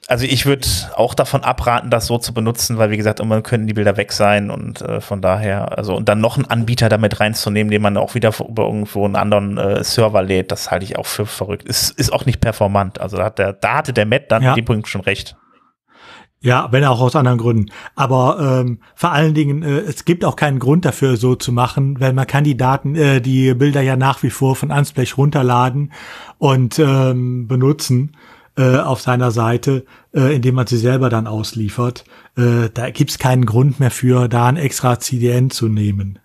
also ich würde auch davon abraten, das so zu benutzen, weil wie gesagt, immer können die Bilder weg sein und äh, von daher, also und dann noch einen Anbieter damit reinzunehmen, den man auch wieder über irgendwo einen anderen äh, Server lädt, das halte ich auch für verrückt. Ist, ist auch nicht performant. Also da hat der, da hatte der Matt dann ja. die Punkt schon recht. Ja, wenn auch aus anderen Gründen. Aber ähm, vor allen Dingen, äh, es gibt auch keinen Grund dafür, so zu machen, weil man kann die Daten, äh, die Bilder ja nach wie vor von Ansblech runterladen und ähm, benutzen äh, auf seiner Seite, äh, indem man sie selber dann ausliefert. Äh, da gibt's keinen Grund mehr für, da ein extra CDN zu nehmen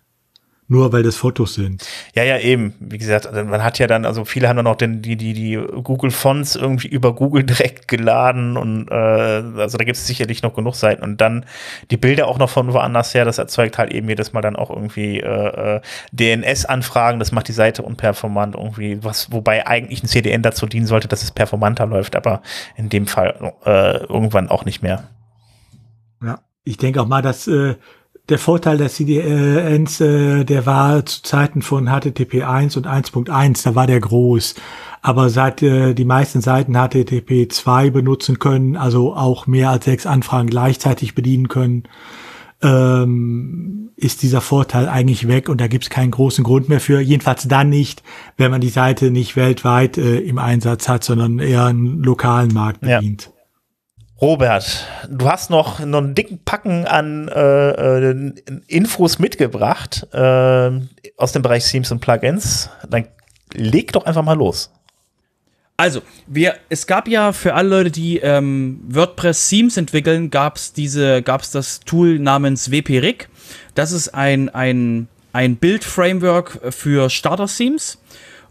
nur weil das Fotos sind. Ja, ja, eben. Wie gesagt, also man hat ja dann, also viele haben dann auch den, die, die, die Google Fonts irgendwie über Google (laughs) direkt geladen und äh, also da gibt es sicherlich noch genug Seiten und dann die Bilder auch noch von woanders her, das erzeugt halt eben jedes Mal dann auch irgendwie äh, äh DNS-Anfragen, das macht die Seite unperformant irgendwie, was, wobei eigentlich ein CDN dazu dienen sollte, dass es performanter läuft, aber in dem Fall äh, irgendwann auch nicht mehr. Ja, ich denke auch mal, dass äh, der Vorteil der CDNs, äh, der war zu Zeiten von HTTP 1 und 1.1, da war der groß. Aber seit äh, die meisten Seiten HTTP 2 benutzen können, also auch mehr als sechs Anfragen gleichzeitig bedienen können, ähm, ist dieser Vorteil eigentlich weg und da gibt es keinen großen Grund mehr für. Jedenfalls dann nicht, wenn man die Seite nicht weltweit äh, im Einsatz hat, sondern eher einen lokalen Markt bedient. Ja. Robert, du hast noch, noch einen dicken Packen an äh, äh, Infos mitgebracht äh, aus dem Bereich Themes und Plugins. Dann leg doch einfach mal los. Also, wir, es gab ja für alle Leute, die ähm, WordPress-Themes entwickeln, gab es diese, gab es das Tool namens WP-Rig. Das ist ein, ein, ein Build-Framework für Starter-Themes.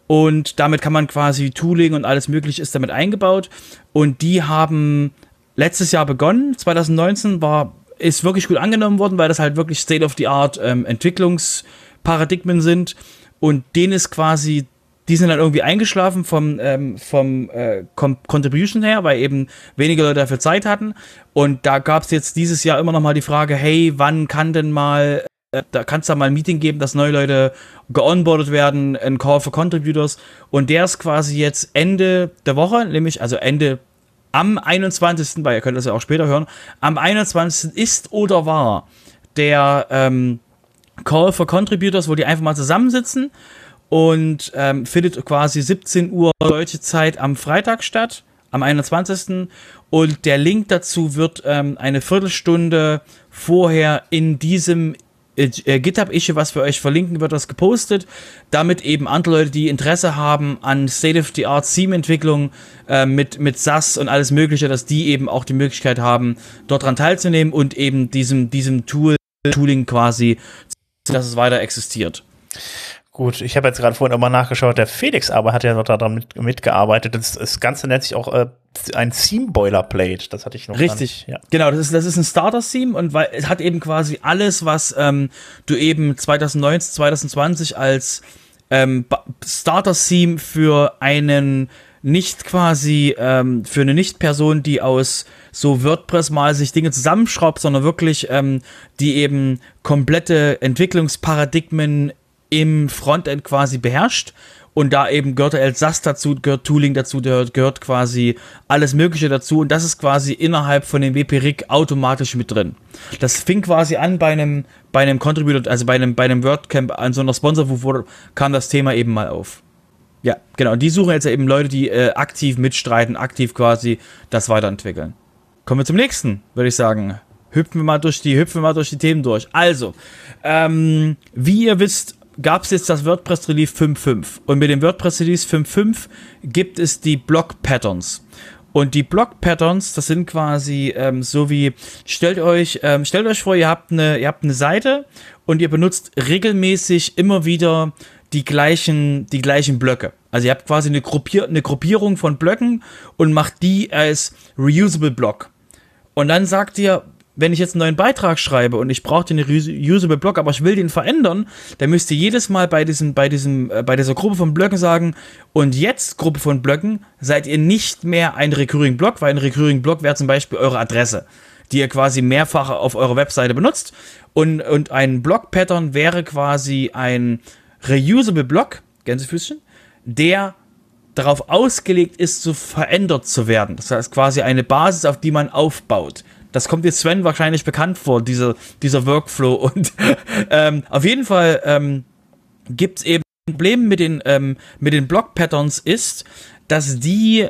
Und damit kann man quasi Tooling und alles mögliche ist damit eingebaut. Und die haben letztes Jahr begonnen. 2019 war, ist wirklich gut angenommen worden, weil das halt wirklich State-of-the-Art ähm, Entwicklungsparadigmen sind. Und denen ist quasi, die sind dann irgendwie eingeschlafen vom, ähm, vom äh, Contribution her, weil eben wenige Leute dafür Zeit hatten. Und da gab es jetzt dieses Jahr immer noch mal die Frage, hey, wann kann denn mal äh, da kann es da mal ein Meeting geben, dass neue Leute geonboardet werden, ein Call for Contributors. Und der ist quasi jetzt Ende der Woche, nämlich also Ende am 21., weil ihr könnt das ja auch später hören, am 21. ist oder war der ähm, Call for Contributors, wo die einfach mal zusammensitzen und ähm, findet quasi 17 Uhr deutsche Zeit am Freitag statt, am 21. Und der Link dazu wird ähm, eine Viertelstunde vorher in diesem äh, GitHub-Issue, was für euch verlinken wird, das gepostet, damit eben andere Leute, die Interesse haben an State-of-the-Art Theme-Entwicklung äh, mit, mit SAS und alles Mögliche, dass die eben auch die Möglichkeit haben, dort dran teilzunehmen und eben diesem, diesem Tool, Tooling quasi, dass es weiter existiert. Gut, ich habe jetzt gerade vorhin immer nachgeschaut, der Felix aber hat ja noch daran mit, mitgearbeitet. Das, das Ganze nennt sich auch äh, ein Theme Boilerplate. Das hatte ich noch. Richtig, ja. Genau, das ist, das ist ein Starter-Theme und weil es hat eben quasi alles, was ähm, du eben 2019, 2020 als ähm, Starter-Theme für einen nicht quasi ähm, für eine Nicht-Person, die aus so WordPress mal sich Dinge zusammenschraubt, sondern wirklich ähm, die eben komplette Entwicklungsparadigmen im Frontend quasi beherrscht. Und da eben gehört SAS dazu, gehört Tooling dazu, gehört, gehört quasi alles Mögliche dazu. Und das ist quasi innerhalb von dem WP-Rig automatisch mit drin. Das fing quasi an bei einem, bei einem Contributor, also bei einem, bei einem WordCamp, an so einer Sponsor, kam das Thema eben mal auf. Ja, genau. Und die suchen jetzt eben Leute, die äh, aktiv mitstreiten, aktiv quasi das weiterentwickeln. Kommen wir zum nächsten, würde ich sagen. Hüpfen wir mal durch die, hüpfen wir mal durch die Themen durch. Also, ähm, wie ihr wisst, gab es jetzt das WordPress Release 5.5. Und mit dem WordPress Release 5.5 gibt es die Block Patterns. Und die Block Patterns, das sind quasi ähm, so wie, stellt euch, ähm, stellt euch vor, ihr habt eine, ihr habt eine Seite und ihr benutzt regelmäßig immer wieder die gleichen, die gleichen Blöcke. Also ihr habt quasi eine, Gruppier eine Gruppierung von Blöcken und macht die als reusable Block. Und dann sagt ihr, wenn ich jetzt einen neuen Beitrag schreibe und ich brauche den Usable Block, aber ich will den verändern, dann müsst ihr jedes Mal bei diesem, bei diesem, äh, bei dieser Gruppe von Blöcken sagen, und jetzt Gruppe von Blöcken, seid ihr nicht mehr ein Recurring Block, weil ein Recurring Block wäre zum Beispiel eure Adresse, die ihr quasi mehrfach auf eurer Webseite benutzt. Und, und ein Block-Pattern wäre quasi ein Reusable Block, Gänsefüßchen, der darauf ausgelegt ist, so verändert zu werden. Das heißt quasi eine Basis, auf die man aufbaut. Das kommt jetzt Sven wahrscheinlich bekannt vor, dieser, dieser Workflow. (laughs) Und ähm, auf jeden Fall ähm, gibt es eben Problem mit den, ähm, mit den Block-Patterns ist, dass die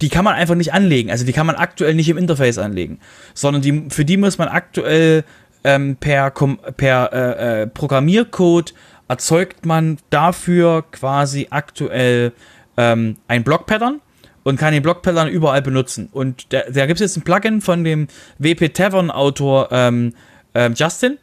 die kann man einfach nicht anlegen. Also die kann man aktuell nicht im Interface anlegen, sondern die, für die muss man aktuell ähm, per, per äh, äh, Programmiercode erzeugt man dafür quasi aktuell ähm, ein Block-Pattern und kann den Blockpattern überall benutzen. Und da, da gibt es jetzt ein Plugin von dem WP Tavern Autor ähm, ähm, Justin.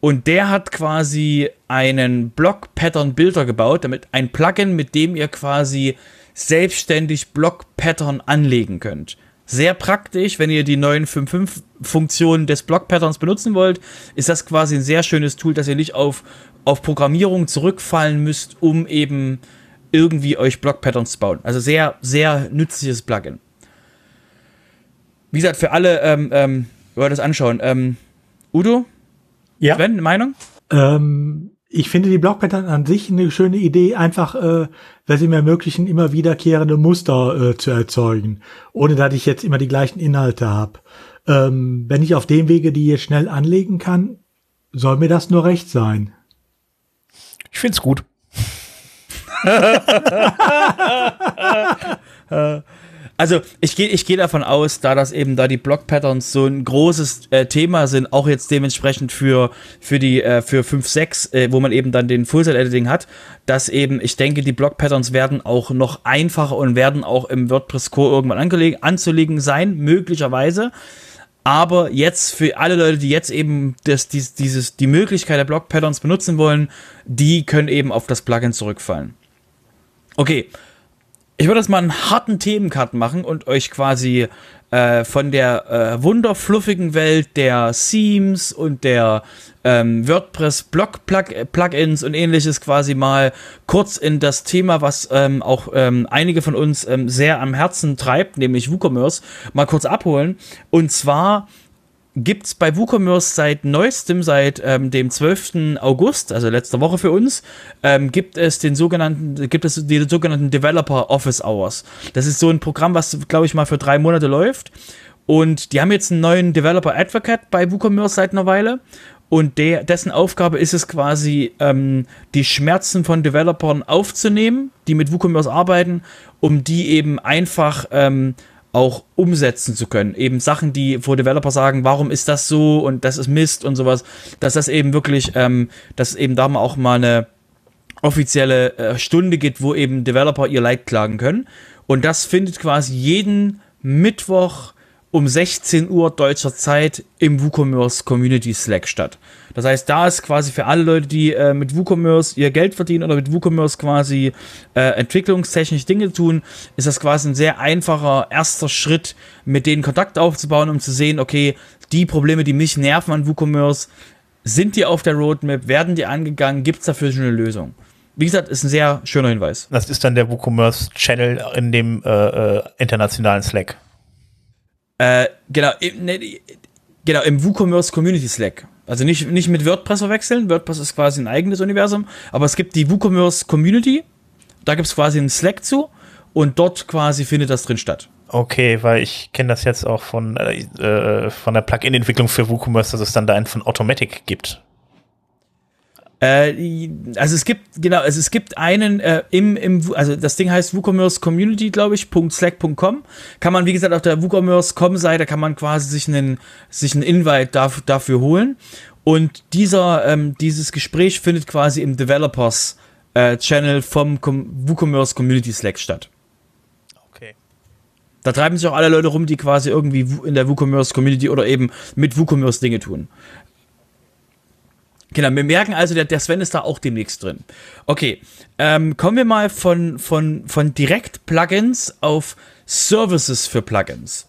Und der hat quasi einen Block-Pattern-Builder gebaut, damit ein Plugin, mit dem ihr quasi selbstständig Block-Pattern anlegen könnt. Sehr praktisch, wenn ihr die neuen 5.5-Funktionen des Block-Patterns benutzen wollt, ist das quasi ein sehr schönes Tool, dass ihr nicht auf, auf Programmierung zurückfallen müsst, um eben irgendwie euch Block-Patterns zu bauen. Also sehr, sehr nützliches Plugin. Wie gesagt, für alle, ähm, ähm, wir das anschauen. Ähm, Udo? Ja. Sven, Meinung? Ähm, ich finde die Block-Pattern an sich eine schöne Idee, einfach, äh, weil sie mir ermöglichen, immer wiederkehrende Muster äh, zu erzeugen, ohne dass ich jetzt immer die gleichen Inhalte habe. Ähm, wenn ich auf dem Wege die jetzt schnell anlegen kann, soll mir das nur recht sein. Ich find's gut. (laughs) Also ich gehe ich geh davon aus, da das eben da die Block-Patterns so ein großes äh, Thema sind, auch jetzt dementsprechend für, für die äh, für 5.6, äh, wo man eben dann den Full-Set-Editing hat, dass eben, ich denke, die Block-Patterns werden auch noch einfacher und werden auch im WordPress Core irgendwann anzulegen sein, möglicherweise. Aber jetzt für alle Leute, die jetzt eben das, dieses, dieses, die Möglichkeit der Block-Patterns benutzen wollen, die können eben auf das Plugin zurückfallen. Okay. Ich würde jetzt mal einen harten Themencut machen und euch quasi äh, von der äh, wunderfluffigen Welt der Themes und der ähm, WordPress-Blog-Plugins -Plug und ähnliches quasi mal kurz in das Thema, was ähm, auch ähm, einige von uns ähm, sehr am Herzen treibt, nämlich WooCommerce, mal kurz abholen. Und zwar gibt es bei WooCommerce seit neuestem, seit ähm, dem 12. August, also letzte Woche für uns, ähm, gibt es den sogenannten, gibt es die sogenannten Developer Office Hours. Das ist so ein Programm, was, glaube ich, mal für drei Monate läuft. Und die haben jetzt einen neuen Developer Advocate bei WooCommerce seit einer Weile. Und der, dessen Aufgabe ist es quasi, ähm, die Schmerzen von Developern aufzunehmen, die mit WooCommerce arbeiten, um die eben einfach ähm, auch umsetzen zu können. Eben Sachen, die, wo Developer sagen, warum ist das so und das ist Mist und sowas, dass das eben wirklich, ähm, dass eben da mal auch mal eine offizielle äh, Stunde gibt, wo eben Developer ihr Leid klagen können. Und das findet quasi jeden Mittwoch um 16 Uhr deutscher Zeit im WooCommerce Community Slack statt. Das heißt, da ist quasi für alle Leute, die äh, mit WooCommerce ihr Geld verdienen oder mit WooCommerce quasi äh, entwicklungstechnisch Dinge tun, ist das quasi ein sehr einfacher erster Schritt, mit denen Kontakt aufzubauen, um zu sehen, okay, die Probleme, die mich nerven an WooCommerce, sind die auf der Roadmap, werden die angegangen, gibt es dafür schon eine Lösung? Wie gesagt, ist ein sehr schöner Hinweis. Das ist dann der WooCommerce Channel in dem äh, äh, internationalen Slack. Äh, genau, im, ne, genau, im WooCommerce Community Slack. Also nicht, nicht mit WordPress verwechseln. WordPress ist quasi ein eigenes Universum. Aber es gibt die WooCommerce Community. Da gibt es quasi einen Slack zu. Und dort quasi findet das drin statt. Okay, weil ich kenne das jetzt auch von, äh, äh von der Plugin-Entwicklung für WooCommerce, dass es dann da einen von Automatic gibt. Äh, also es gibt, genau, also es gibt einen äh, im, im, also das Ding heißt WooCommerce Community, glaube ich, .slack.com. Kann man, wie gesagt, auf der WooCommerce.com-Seite kann man quasi sich einen, sich einen Invite dafür, dafür holen. Und dieser, ähm, dieses Gespräch findet quasi im Developers äh, Channel vom Com WooCommerce Community Slack statt. Okay. Da treiben sich auch alle Leute rum, die quasi irgendwie in der WooCommerce Community oder eben mit WooCommerce Dinge tun. Genau, wir merken also, der, der Sven ist da auch demnächst drin. Okay, ähm, kommen wir mal von, von, von Direkt-Plugins auf Services für Plugins.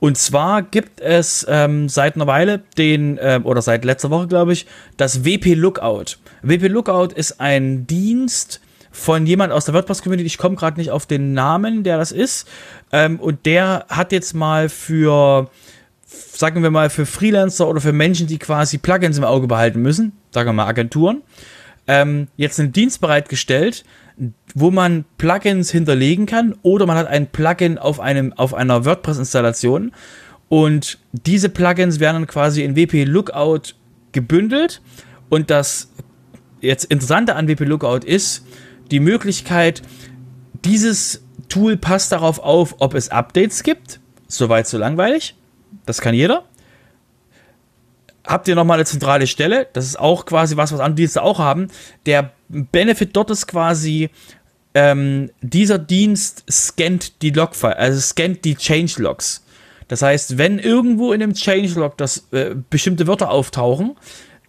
Und zwar gibt es ähm, seit einer Weile den, ähm, oder seit letzter Woche glaube ich, das WP Lookout. WP Lookout ist ein Dienst von jemand aus der WordPress-Community, ich komme gerade nicht auf den Namen, der das ist. Ähm, und der hat jetzt mal für sagen wir mal, für Freelancer oder für Menschen, die quasi Plugins im Auge behalten müssen, sagen wir mal Agenturen, ähm, jetzt einen Dienst bereitgestellt, wo man Plugins hinterlegen kann oder man hat ein Plugin auf, einem, auf einer WordPress-Installation und diese Plugins werden dann quasi in WP Lookout gebündelt und das jetzt Interessante an WP Lookout ist die Möglichkeit, dieses Tool passt darauf auf, ob es Updates gibt, soweit so langweilig, das kann jeder. Habt ihr nochmal eine zentrale Stelle? Das ist auch quasi was, was andere Dienste auch haben. Der Benefit dort ist quasi, ähm, dieser Dienst scannt die Logfile, also scannt die Changelogs. Das heißt, wenn irgendwo in dem Changelog das äh, bestimmte Wörter auftauchen,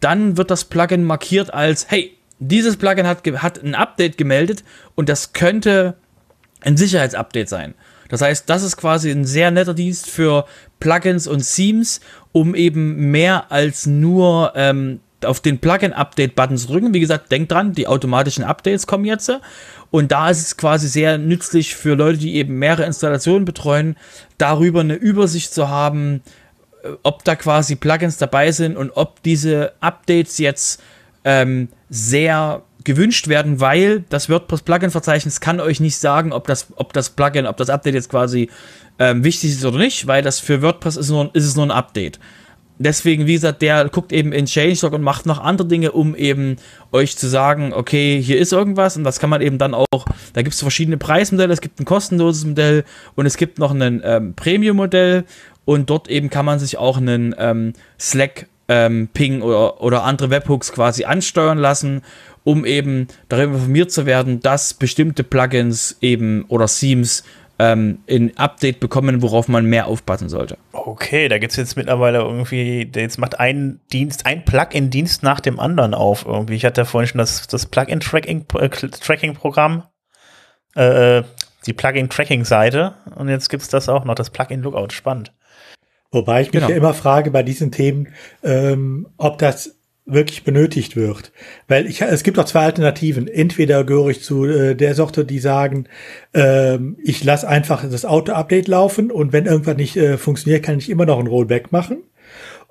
dann wird das Plugin markiert als, hey, dieses Plugin hat, hat ein Update gemeldet und das könnte ein Sicherheitsupdate sein. Das heißt, das ist quasi ein sehr netter Dienst für Plugins und Themes, um eben mehr als nur ähm, auf den Plugin-Update-Button zu drücken. Wie gesagt, denkt dran, die automatischen Updates kommen jetzt. Und da ist es quasi sehr nützlich für Leute, die eben mehrere Installationen betreuen, darüber eine Übersicht zu haben, äh, ob da quasi Plugins dabei sind und ob diese Updates jetzt ähm, sehr gewünscht werden, weil das WordPress Plugin-Verzeichnis kann euch nicht sagen, ob das, ob das Plugin, ob das Update jetzt quasi ähm, wichtig ist oder nicht, weil das für WordPress ist, nur, ist es nur ein Update. Deswegen, wie gesagt, der guckt eben in Changelog und macht noch andere Dinge, um eben euch zu sagen, okay, hier ist irgendwas. Und das kann man eben dann auch, da gibt es verschiedene Preismodelle, es gibt ein kostenloses Modell und es gibt noch ein ähm, Premium-Modell. Und dort eben kann man sich auch einen ähm, Slack ähm, Ping oder, oder andere Webhooks quasi ansteuern lassen um eben darüber informiert zu werden, dass bestimmte Plugins eben oder Themes ähm, in Update bekommen, worauf man mehr aufpassen sollte. Okay, da gibt es jetzt mittlerweile irgendwie, jetzt macht ein Dienst, ein Plugin-Dienst nach dem anderen auf. Irgendwie. Ich hatte vorhin schon das, das Plugin-Tracking-Programm, äh, äh, die Plugin-Tracking-Seite und jetzt gibt es das auch noch, das Plugin-Lookout. Spannend. Wobei ich mich genau. ja immer frage bei diesen Themen, ähm, ob das wirklich benötigt wird. Weil ich, es gibt auch zwei Alternativen. Entweder gehöre ich zu äh, der Sorte, die sagen, ähm, ich lasse einfach das Auto-Update laufen und wenn irgendwas nicht äh, funktioniert, kann ich immer noch ein Rollback machen.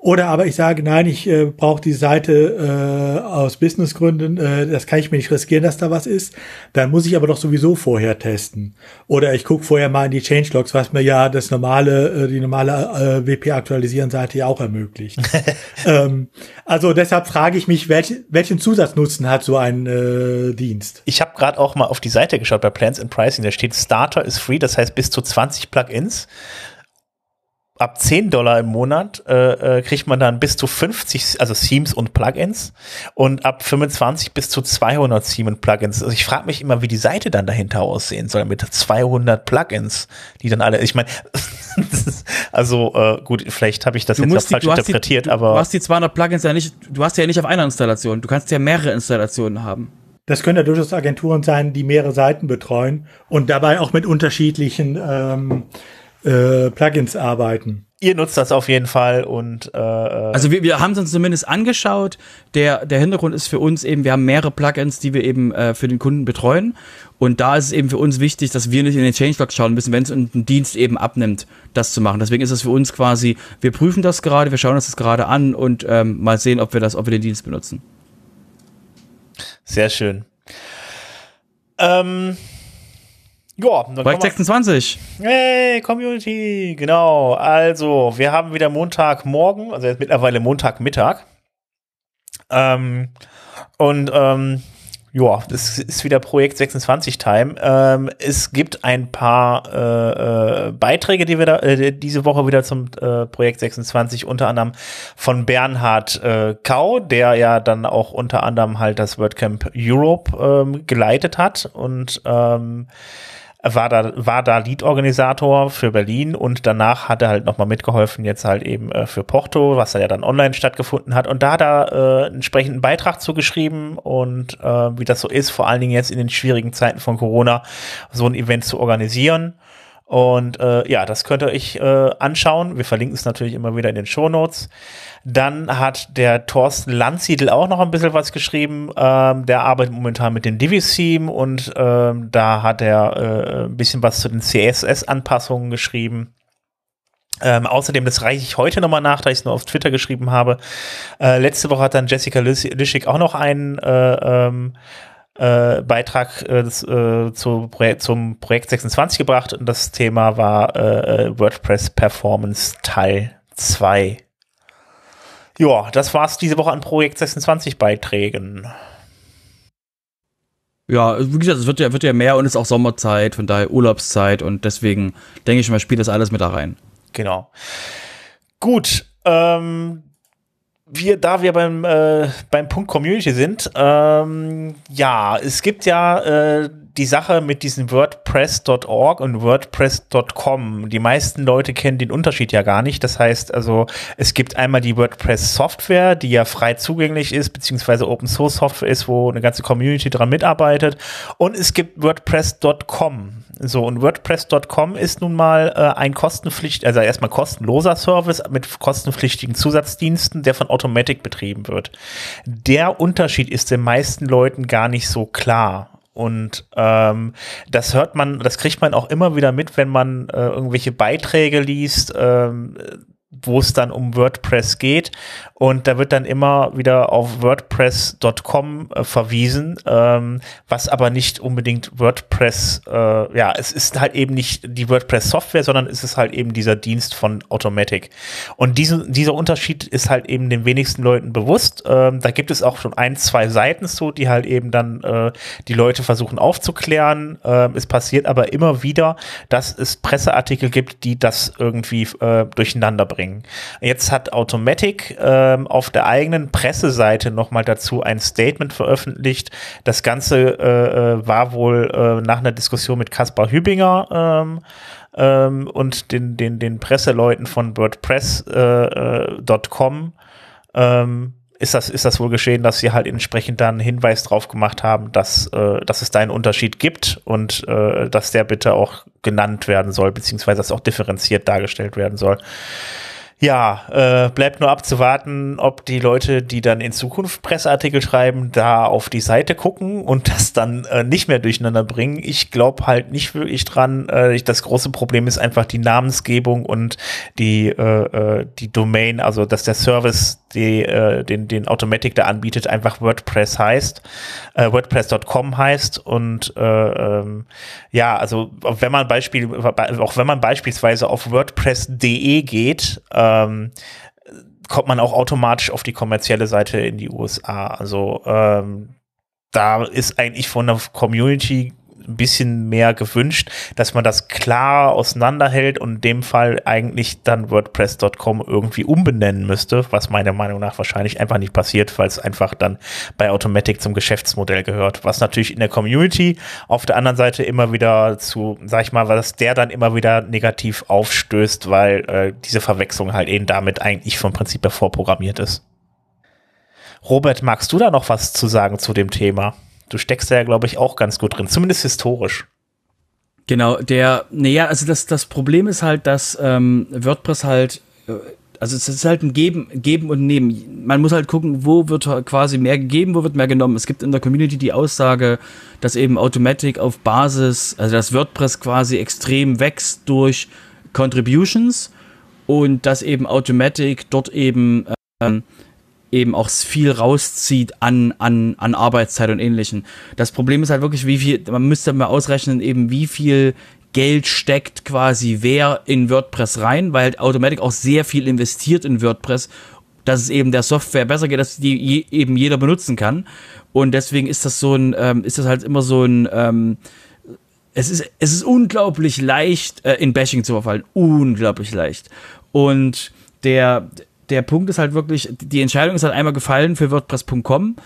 Oder aber ich sage, nein, ich äh, brauche die Seite äh, aus Businessgründen, äh, das kann ich mir nicht riskieren, dass da was ist. Dann muss ich aber doch sowieso vorher testen. Oder ich gucke vorher mal in die Changelogs, was mir ja das normale, äh, die normale äh, WP-Aktualisieren-Seite ja auch ermöglicht. (laughs) ähm, also deshalb frage ich mich, welch, welchen Zusatznutzen hat so ein äh, Dienst? Ich habe gerade auch mal auf die Seite geschaut bei Plans and Pricing, da steht Starter is free, das heißt bis zu 20 Plugins ab 10 Dollar im Monat äh, äh, kriegt man dann bis zu 50, also Themes und Plugins und ab 25 bis zu 200 Theme und Plugins. Also ich frage mich immer, wie die Seite dann dahinter aussehen soll mit 200 Plugins, die dann alle, ich meine, (laughs) also äh, gut, vielleicht habe ich das Du jetzt die, falsch interpretiert, die, du, aber du hast die 200 Plugins ja nicht, du hast die ja nicht auf einer Installation. Du kannst ja mehrere Installationen haben. Das können ja durchaus Agenturen sein, die mehrere Seiten betreuen und dabei auch mit unterschiedlichen ähm, äh, Plugins arbeiten. ihr nutzt das auf jeden Fall und äh, Also wir, wir haben es uns zumindest angeschaut. Der, der Hintergrund ist für uns eben, wir haben mehrere Plugins, die wir eben äh, für den Kunden betreuen. Und da ist es eben für uns wichtig, dass wir nicht in den Changelog schauen müssen, wenn es ein Dienst eben abnimmt, das zu machen. Deswegen ist es für uns quasi, wir prüfen das gerade, wir schauen uns das gerade an und ähm, mal sehen, ob wir das, ob wir den Dienst benutzen. sehr schön. Ähm, ja, dann Projekt kommen 26. wir- Hey, Community, genau. Also, wir haben wieder Montagmorgen, also jetzt mittlerweile Montagmittag. Ähm, und ähm, ja, das ist wieder Projekt 26 Time. Ähm, es gibt ein paar äh, äh, Beiträge, die wir da, äh, diese Woche wieder zum äh, Projekt 26, unter anderem von Bernhard äh, Kau, der ja dann auch unter anderem halt das WordCamp Europe ähm, geleitet hat und ähm, war da, war da Lead-Organisator für Berlin und danach hat er halt nochmal mitgeholfen, jetzt halt eben äh, für Porto, was da ja dann online stattgefunden hat. Und da hat er äh, einen entsprechenden Beitrag zugeschrieben und äh, wie das so ist, vor allen Dingen jetzt in den schwierigen Zeiten von Corona, so ein Event zu organisieren. Und äh, ja, das könnt ihr euch äh, anschauen. Wir verlinken es natürlich immer wieder in den Shownotes. Dann hat der Thorsten Landsiedel auch noch ein bisschen was geschrieben. Ähm, der arbeitet momentan mit dem Divi-Theme und ähm, da hat er äh, ein bisschen was zu den CSS-Anpassungen geschrieben. Ähm, außerdem, das reiche ich heute nochmal nach, da ich es nur auf Twitter geschrieben habe. Äh, letzte Woche hat dann Jessica Lisch- Lischig auch noch einen äh, ähm, äh, Beitrag äh, das, äh, zu Projek zum Projekt 26 gebracht und das Thema war äh, WordPress Performance Teil 2. Ja, das war's diese Woche an Projekt 26 Beiträgen. Ja, wie gesagt, es wird ja, wird ja mehr und es ist auch Sommerzeit, von daher Urlaubszeit und deswegen denke ich mal, spielt das alles mit da rein. Genau. Gut, ähm, wir, da wir beim, äh, beim Punkt Community sind, ähm, ja, es gibt ja äh, die Sache mit diesen WordPress.org und WordPress.com. Die meisten Leute kennen den Unterschied ja gar nicht. Das heißt also, es gibt einmal die WordPress-Software, die ja frei zugänglich ist, beziehungsweise Open-Source-Software ist, wo eine ganze Community dran mitarbeitet. Und es gibt WordPress.com. So, und WordPress.com ist nun mal äh, ein kostenpflichtig, also erstmal kostenloser Service mit kostenpflichtigen Zusatzdiensten, der von Automatic betrieben wird. Der Unterschied ist den meisten Leuten gar nicht so klar. Und ähm, das hört man, das kriegt man auch immer wieder mit, wenn man äh, irgendwelche Beiträge liest, ähm, wo es dann um WordPress geht. Und da wird dann immer wieder auf WordPress.com äh, verwiesen, ähm, was aber nicht unbedingt WordPress, äh, ja, es ist halt eben nicht die WordPress-Software, sondern es ist halt eben dieser Dienst von Automatic. Und diesen, dieser Unterschied ist halt eben den wenigsten Leuten bewusst. Ähm, da gibt es auch schon ein, zwei Seiten zu, die halt eben dann äh, die Leute versuchen aufzuklären. Ähm, es passiert aber immer wieder, dass es Presseartikel gibt, die das irgendwie äh, durcheinander bringen. Jetzt hat Automatic ähm, auf der eigenen Presseseite nochmal dazu ein Statement veröffentlicht. Das Ganze äh, äh, war wohl äh, nach einer Diskussion mit Kaspar Hübinger ähm, ähm, und den, den, den Presseleuten von WordPress.com ähm, ist das, ist das wohl geschehen, dass sie halt entsprechend dann Hinweis drauf gemacht haben, dass, äh, dass es da einen Unterschied gibt und äh, dass der bitte auch genannt werden soll, beziehungsweise dass auch differenziert dargestellt werden soll. Ja, äh, bleibt nur abzuwarten, ob die Leute, die dann in Zukunft Presseartikel schreiben, da auf die Seite gucken und das dann äh, nicht mehr durcheinander bringen. Ich glaube halt nicht wirklich dran. Äh, das große Problem ist einfach die Namensgebung und die, äh, äh, die Domain, also dass der Service, die, äh, den, den Automatic da anbietet, einfach WordPress heißt, äh, WordPress.com heißt und äh, ähm, ja, also wenn man Beispiel, auch wenn man beispielsweise auf WordPress.de geht, ähm, kommt man auch automatisch auf die kommerzielle Seite in die USA. Also ähm, da ist eigentlich von der Community ein bisschen mehr gewünscht, dass man das klar auseinanderhält und in dem Fall eigentlich dann WordPress.com irgendwie umbenennen müsste, was meiner Meinung nach wahrscheinlich einfach nicht passiert, weil es einfach dann bei Automatic zum Geschäftsmodell gehört, was natürlich in der Community auf der anderen Seite immer wieder zu, sag ich mal, was der dann immer wieder negativ aufstößt, weil äh, diese Verwechslung halt eben damit eigentlich vom Prinzip her vorprogrammiert ist. Robert, magst du da noch was zu sagen zu dem Thema? Du steckst da ja, glaube ich, auch ganz gut drin, zumindest historisch. Genau, der, naja, also das, das Problem ist halt, dass ähm, WordPress halt, äh, also es ist halt ein Geben, Geben und Nehmen. Man muss halt gucken, wo wird quasi mehr gegeben, wo wird mehr genommen. Es gibt in der Community die Aussage, dass eben Automatic auf Basis, also dass WordPress quasi extrem wächst durch Contributions und dass eben Automatic dort eben ähm, eben auch viel rauszieht an, an, an Arbeitszeit und ähnlichen. Das Problem ist halt wirklich, wie viel, man müsste mal ausrechnen, eben wie viel Geld steckt quasi wer in WordPress rein, weil halt Automatic auch sehr viel investiert in WordPress, dass es eben der Software besser geht, dass die je, eben jeder benutzen kann. Und deswegen ist das so ein, ähm, ist das halt immer so ein, ähm, es ist, es ist unglaublich leicht, äh, in Bashing zu verfallen. Unglaublich leicht. Und der, der Punkt ist halt wirklich, die Entscheidung ist halt einmal gefallen für WordPress.com.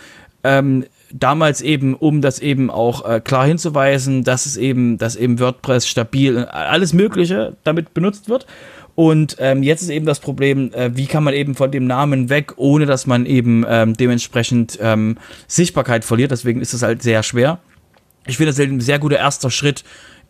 Ähm, damals eben, um das eben auch äh, klar hinzuweisen, dass es eben, dass eben WordPress stabil, alles Mögliche damit benutzt wird. Und ähm, jetzt ist eben das Problem, äh, wie kann man eben von dem Namen weg, ohne dass man eben ähm, dementsprechend ähm, Sichtbarkeit verliert. Deswegen ist es halt sehr schwer. Ich finde das halt ein sehr guter erster Schritt,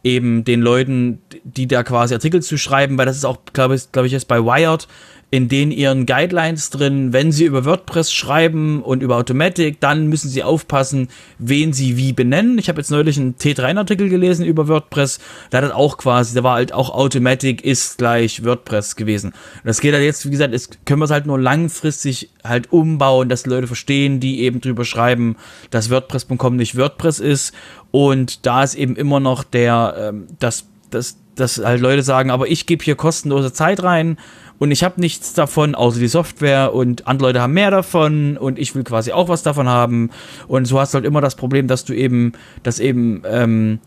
eben den Leuten, die da quasi Artikel zu schreiben, weil das ist auch, glaube ich, glaube ich, jetzt bei Wired in den ihren Guidelines drin, wenn sie über WordPress schreiben und über Automatic, dann müssen sie aufpassen, wen sie wie benennen. Ich habe jetzt neulich einen T3-Artikel gelesen über WordPress, da hat auch quasi, da war halt auch Automatic ist gleich WordPress gewesen. Das geht halt jetzt, wie gesagt, jetzt können wir es halt nur langfristig halt umbauen, dass Leute verstehen, die eben drüber schreiben, dass WordPress.com nicht WordPress ist und da ist eben immer noch der, ähm, das, das, dass halt Leute sagen, aber ich gebe hier kostenlose Zeit rein und ich habe nichts davon, außer die Software und andere Leute haben mehr davon und ich will quasi auch was davon haben. Und so hast du halt immer das Problem, dass du eben, dass eben, ähm,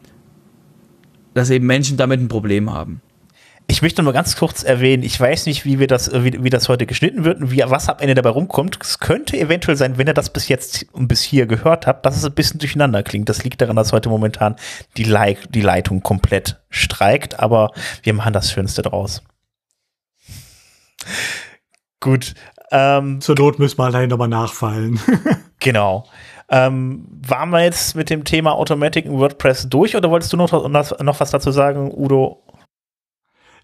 dass eben Menschen damit ein Problem haben. Ich möchte nur ganz kurz erwähnen, ich weiß nicht, wie wir das, wie, wie das heute geschnitten wird und wie, was am Ende dabei rumkommt. Es könnte eventuell sein, wenn ihr das bis jetzt und bis hier gehört habt, dass es ein bisschen durcheinander klingt. Das liegt daran, dass heute momentan die, Le die Leitung komplett streikt, aber wir machen das Schönste draus. Gut. Ähm, Zur Not müssen wir halt nochmal nachfallen. (laughs) genau. Ähm, waren wir jetzt mit dem Thema Automatic in WordPress durch oder wolltest du noch, noch was dazu sagen, Udo?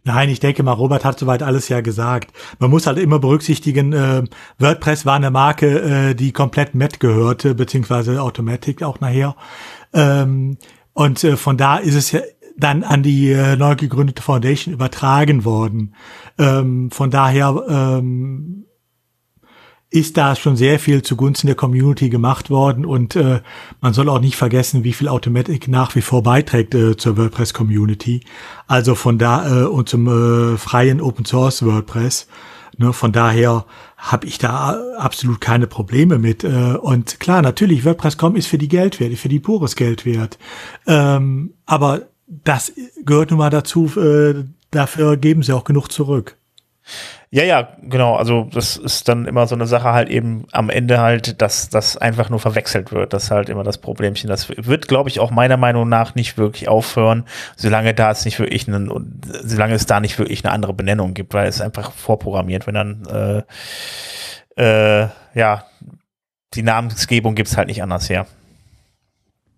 Nein, ich denke mal, Robert hat soweit alles ja gesagt. Man muss halt immer berücksichtigen, äh, WordPress war eine Marke, äh, die komplett Met gehörte, beziehungsweise Automatic auch nachher. Ähm, und äh, von da ist es ja dann an die äh, neu gegründete Foundation übertragen worden. Ähm, von daher ähm, ist da schon sehr viel zugunsten der Community gemacht worden und äh, man soll auch nicht vergessen, wie viel Automatic nach wie vor beiträgt äh, zur WordPress Community. Also von da äh, und zum äh, freien Open Source WordPress. Ne, von daher habe ich da absolut keine Probleme mit. Äh, und klar, natürlich, WordPress.com ist für die Geld wert, für die pures Geld wert. Ähm, aber das gehört nun mal dazu, äh, dafür geben sie auch genug zurück. Ja, ja, genau. Also das ist dann immer so eine Sache halt eben am Ende halt, dass das einfach nur verwechselt wird. Das ist halt immer das Problemchen. Das wird, glaube ich, auch meiner Meinung nach nicht wirklich aufhören, solange da es nicht wirklich einen, solange es da nicht wirklich eine andere Benennung gibt, weil es einfach vorprogrammiert, wenn dann äh, äh, ja die Namensgebung gibt's halt nicht anders her.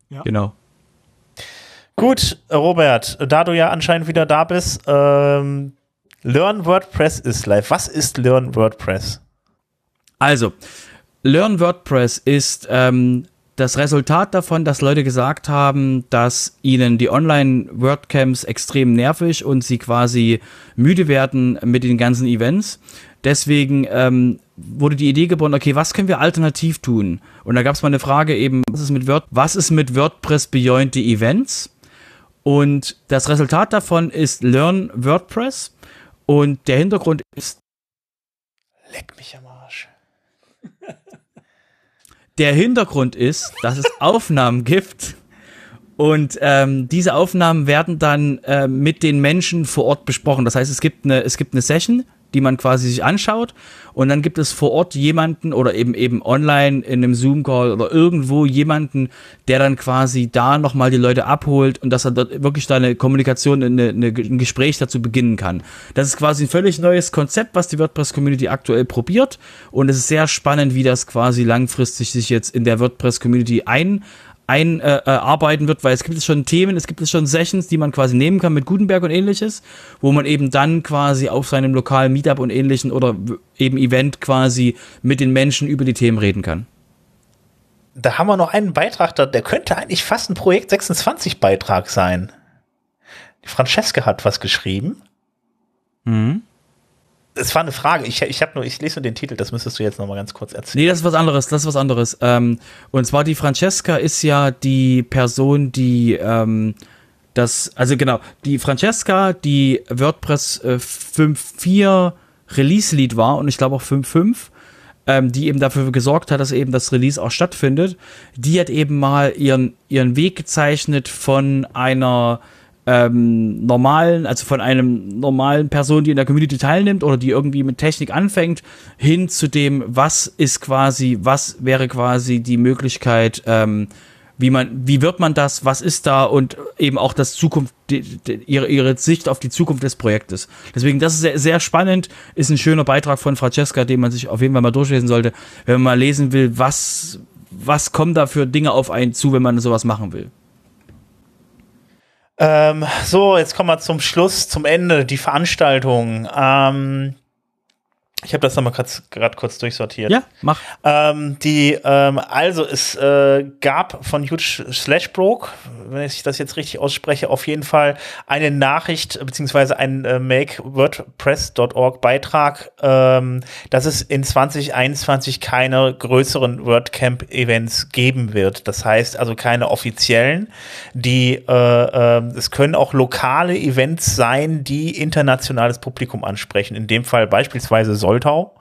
Ja. Genau. Gut, Robert, da du ja anscheinend wieder da bist, ähm, Learn WordPress ist live. Was ist Learn WordPress? Also, Learn WordPress ist ähm, das Resultat davon, dass Leute gesagt haben, dass ihnen die Online-WordCamps extrem nervig und sie quasi müde werden mit den ganzen Events. Deswegen ähm, wurde die Idee geboren, okay, was können wir alternativ tun? Und da gab es mal eine Frage eben, was ist mit, Word was ist mit WordPress Beyond the Events? Und das Resultat davon ist Learn WordPress. Und der Hintergrund ist. Leck mich am Arsch. (laughs) Der Hintergrund ist, dass es Aufnahmen gibt Und ähm, diese Aufnahmen werden dann äh, mit den Menschen vor Ort besprochen. Das heißt, es gibt eine, es gibt eine Session, die man quasi sich anschaut und dann gibt es vor Ort jemanden oder eben eben online in einem Zoom-Call oder irgendwo jemanden, der dann quasi da nochmal die Leute abholt und dass er dort wirklich da eine Kommunikation, eine, eine, ein Gespräch dazu beginnen kann. Das ist quasi ein völlig neues Konzept, was die WordPress-Community aktuell probiert und es ist sehr spannend, wie das quasi langfristig sich jetzt in der WordPress-Community ein einarbeiten äh, wird, weil es gibt es schon Themen, es gibt es schon Sessions, die man quasi nehmen kann mit Gutenberg und ähnliches, wo man eben dann quasi auf seinem lokalen Meetup und ähnlichen oder eben Event quasi mit den Menschen über die Themen reden kann. Da haben wir noch einen Beitrag, der könnte eigentlich fast ein Projekt 26 Beitrag sein. Die Francesca hat was geschrieben. Mhm es war eine Frage. Ich, ich nur, ich lese nur den Titel. Das müsstest du jetzt noch mal ganz kurz erzählen. Nee, das ist was anderes. Das ist was anderes. Ähm, und zwar die Francesca ist ja die Person, die ähm, das, also genau, die Francesca, die WordPress äh, 5.4 Release-Lead war und ich glaube auch 5.5 ähm, die eben dafür gesorgt hat, dass eben das Release auch stattfindet, die hat eben mal ihren, ihren Weg gezeichnet von einer ähm, normalen, also von einem normalen Person, die in der Community teilnimmt oder die irgendwie mit Technik anfängt, hin zu dem, was ist quasi, was wäre quasi die Möglichkeit, ähm, wie man, wie wird man das, was ist da und eben auch das Zukunft, die, die, ihre, ihre Sicht auf die Zukunft des Projektes. Deswegen, das ist sehr, sehr spannend, ist ein schöner Beitrag von Francesca, den man sich auf jeden Fall mal durchlesen sollte, wenn man mal lesen will, was, was kommen da für Dinge auf einen zu, wenn man sowas machen will. Ähm, so, jetzt kommen wir zum Schluss, zum Ende, die Veranstaltung. Ähm, ich habe das nochmal gerade kurz durchsortiert. Ja, mach. Ähm, die, ähm, also es äh, gab von Huge Slashbroke, wenn ich das jetzt richtig ausspreche, auf jeden Fall eine Nachricht beziehungsweise ein äh, MakeWordPress.org Beitrag, ähm, dass es in 2021 keine größeren WordCamp-Events geben wird. Das heißt also keine offiziellen. Die, äh, äh, es können auch lokale Events sein, die internationales Publikum ansprechen. In dem Fall beispielsweise soll Soltau.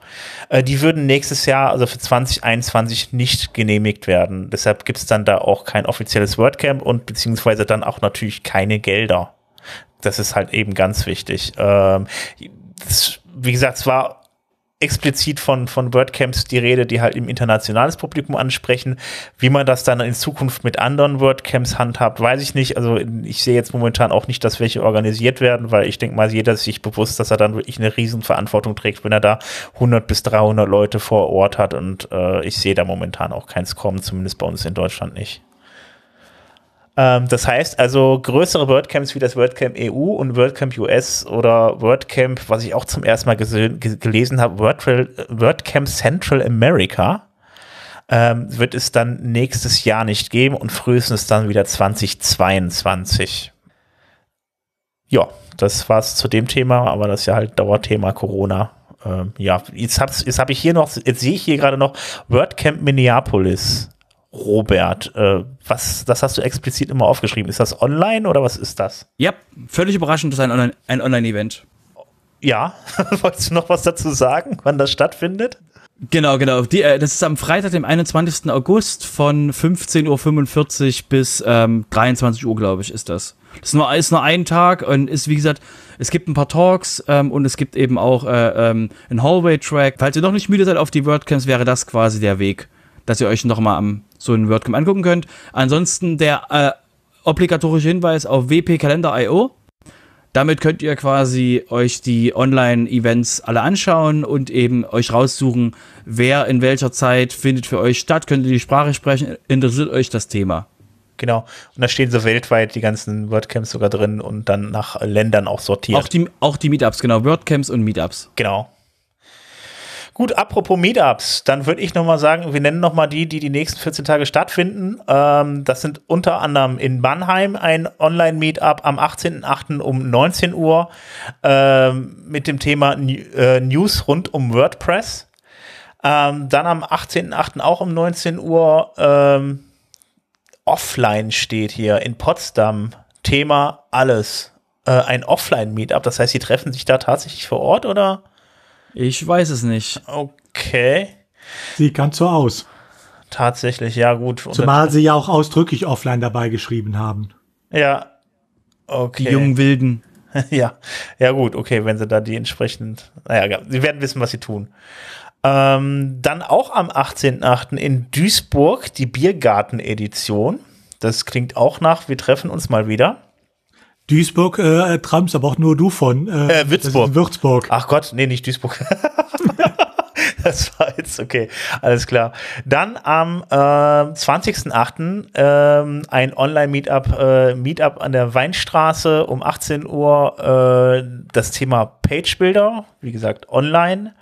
Äh, die würden nächstes Jahr, also für 2021, nicht genehmigt werden. Deshalb gibt es dann da auch kein offizielles WordCamp und beziehungsweise dann auch natürlich keine Gelder. Das ist halt eben ganz wichtig. Ähm, das, wie gesagt, es war explizit von, von WordCamps die Rede, die halt im internationales Publikum ansprechen. Wie man das dann in Zukunft mit anderen WordCamps handhabt, weiß ich nicht. Also ich sehe jetzt momentan auch nicht, dass welche organisiert werden, weil ich denke mal, jeder ist sich bewusst, dass er dann wirklich eine Riesenverantwortung trägt, wenn er da 100 bis 300 Leute vor Ort hat und äh, ich sehe da momentan auch keins kommen, zumindest bei uns in Deutschland nicht. Ähm, das heißt also, größere WordCamps wie das WordCamp EU und WordCamp US oder WordCamp, was ich auch zum ersten Mal gelesen habe, WordCamp Central America, ähm, wird es dann nächstes Jahr nicht geben und frühestens dann wieder 2022. Ja, das war's zu dem Thema, aber das ist ja halt Dauerthema Corona. Ähm, ja, jetzt habe jetzt hab ich hier noch, jetzt sehe ich hier gerade noch WordCamp Minneapolis. Robert, äh, was, das hast du explizit immer aufgeschrieben. Ist das online oder was ist das? Ja, völlig überraschend, das ist ein Online-Event. Ein Online ja, (laughs) wolltest du noch was dazu sagen, wann das stattfindet? Genau, genau. Die, äh, das ist am Freitag, dem 21. August von 15.45 Uhr bis ähm, 23 Uhr, glaube ich, ist das. Das ist nur, ist nur ein Tag und ist, wie gesagt, es gibt ein paar Talks ähm, und es gibt eben auch äh, ähm, einen Hallway-Track. Falls ihr noch nicht müde seid auf die WordCamps, wäre das quasi der Weg, dass ihr euch nochmal am so ein WordCamp angucken könnt. Ansonsten der äh, obligatorische Hinweis auf wp-kalender.io. Damit könnt ihr quasi euch die Online-Events alle anschauen und eben euch raussuchen, wer in welcher Zeit findet für euch statt. Könnt ihr die Sprache sprechen? Interessiert euch das Thema? Genau. Und da stehen so weltweit die ganzen WordCamps sogar drin und dann nach Ländern auch sortiert. Auch die, auch die Meetups, genau. WordCamps und Meetups. Genau. Gut, apropos Meetups, dann würde ich nochmal sagen, wir nennen nochmal die, die die nächsten 14 Tage stattfinden. Ähm, das sind unter anderem in Mannheim ein Online-Meetup am 18.08. um 19 Uhr ähm, mit dem Thema äh, News rund um WordPress. Ähm, dann am 18.08. auch um 19 Uhr ähm, offline steht hier in Potsdam. Thema alles. Äh, ein Offline-Meetup, das heißt, sie treffen sich da tatsächlich vor Ort oder? Ich weiß es nicht. Okay. Sieht ganz so aus. tatsächlich, ja gut. Zumal sie ja auch ausdrücklich offline dabei geschrieben haben. Ja, okay. Die jungen Wilden. (laughs) ja, ja gut, okay, wenn sie da die entsprechend, naja, sie werden wissen, was sie tun. Ähm, dann auch am 18.8. in Duisburg die Biergarten-Edition. Das klingt auch nach, wir treffen uns mal wieder. Duisburg äh, träumst aber auch nur du von. Äh, äh Würzburg. Würzburg. Ach Gott, nee, nicht Duisburg. (laughs) das war jetzt okay, alles klar. Dann am äh, 20.08. Ähm, ein Online-Meetup äh, Meetup an der Weinstraße um 18 Uhr. Äh, das Thema Page-Builder, wie gesagt, online.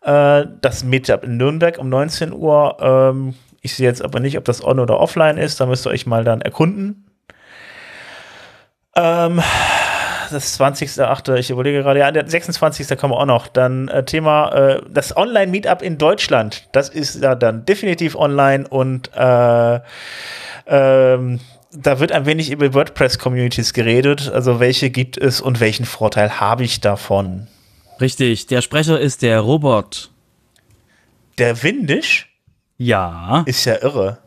Äh, das Meetup in Nürnberg um 19 Uhr. Ähm, ich sehe jetzt aber nicht, ob das on oder offline ist. Da müsst ihr euch mal dann erkunden. Ähm, das 20.8., ich überlege gerade, ja, der 26. kommen wir auch noch. Dann äh, Thema, äh, das Online-Meetup in Deutschland. Das ist ja dann definitiv online und äh, ähm, da wird ein wenig über WordPress-Communities geredet. Also welche gibt es und welchen Vorteil habe ich davon? Richtig, der Sprecher ist der Robot. Der Windisch? Ja. Ist ja irre.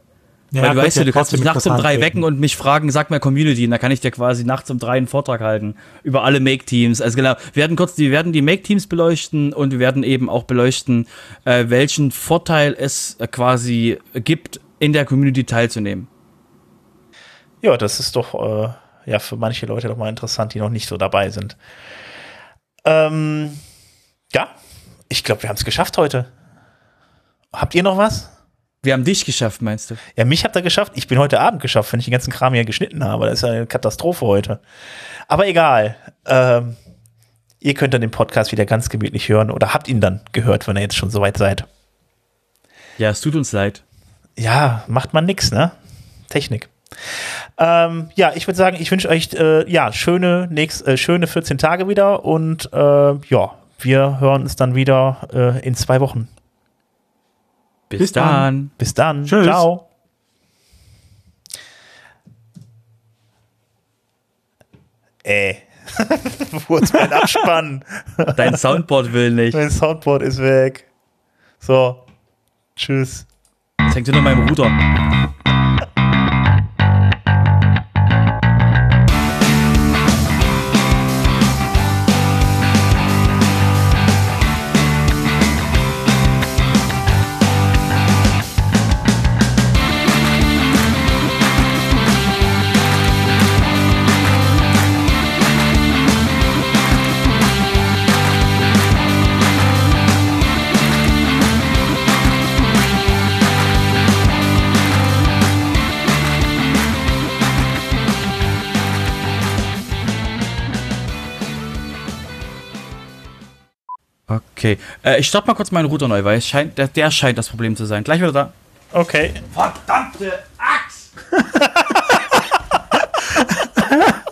Ja, Weil du weißt ja, du kannst mich nachts um drei wecken und mich fragen, sag mal Community, und da kann ich dir quasi nachts um drei einen Vortrag halten über alle Make-Teams. Also genau, wir werden kurz, wir werden die Make-Teams beleuchten und wir werden eben auch beleuchten, äh, welchen Vorteil es äh, quasi gibt, in der Community teilzunehmen. Ja, das ist doch äh, ja für manche Leute doch mal interessant, die noch nicht so dabei sind. Ähm, ja, ich glaube, wir haben es geschafft heute. Habt ihr noch was? Wir haben dich geschafft, meinst du? Ja, mich habt ihr geschafft. Ich bin heute Abend geschafft, wenn ich den ganzen Kram hier geschnitten habe. Das ist eine Katastrophe heute. Aber egal. Ähm, ihr könnt dann den Podcast wieder ganz gemütlich hören oder habt ihn dann gehört, wenn ihr jetzt schon soweit seid. Ja, es tut uns leid. Ja, macht man nix, ne? Technik. Ähm, ja, ich würde sagen, ich wünsche euch äh, ja schöne nächst, äh, schöne 14 Tage wieder und äh, ja, wir hören uns dann wieder äh, in zwei Wochen. Bis, Bis dann. dann. Bis dann. Tschüss. Ciao. Äh. (laughs) Wo ist mein Abspann? (laughs) Dein Soundboard will nicht. Mein Soundboard ist weg. So. Tschüss. Jetzt hängt nur meinem Router. Okay, äh, ich starte mal kurz meinen Router neu, weil scheint, der, der scheint das Problem zu sein. Gleich wieder da. Okay. Verdammte Axt! (laughs)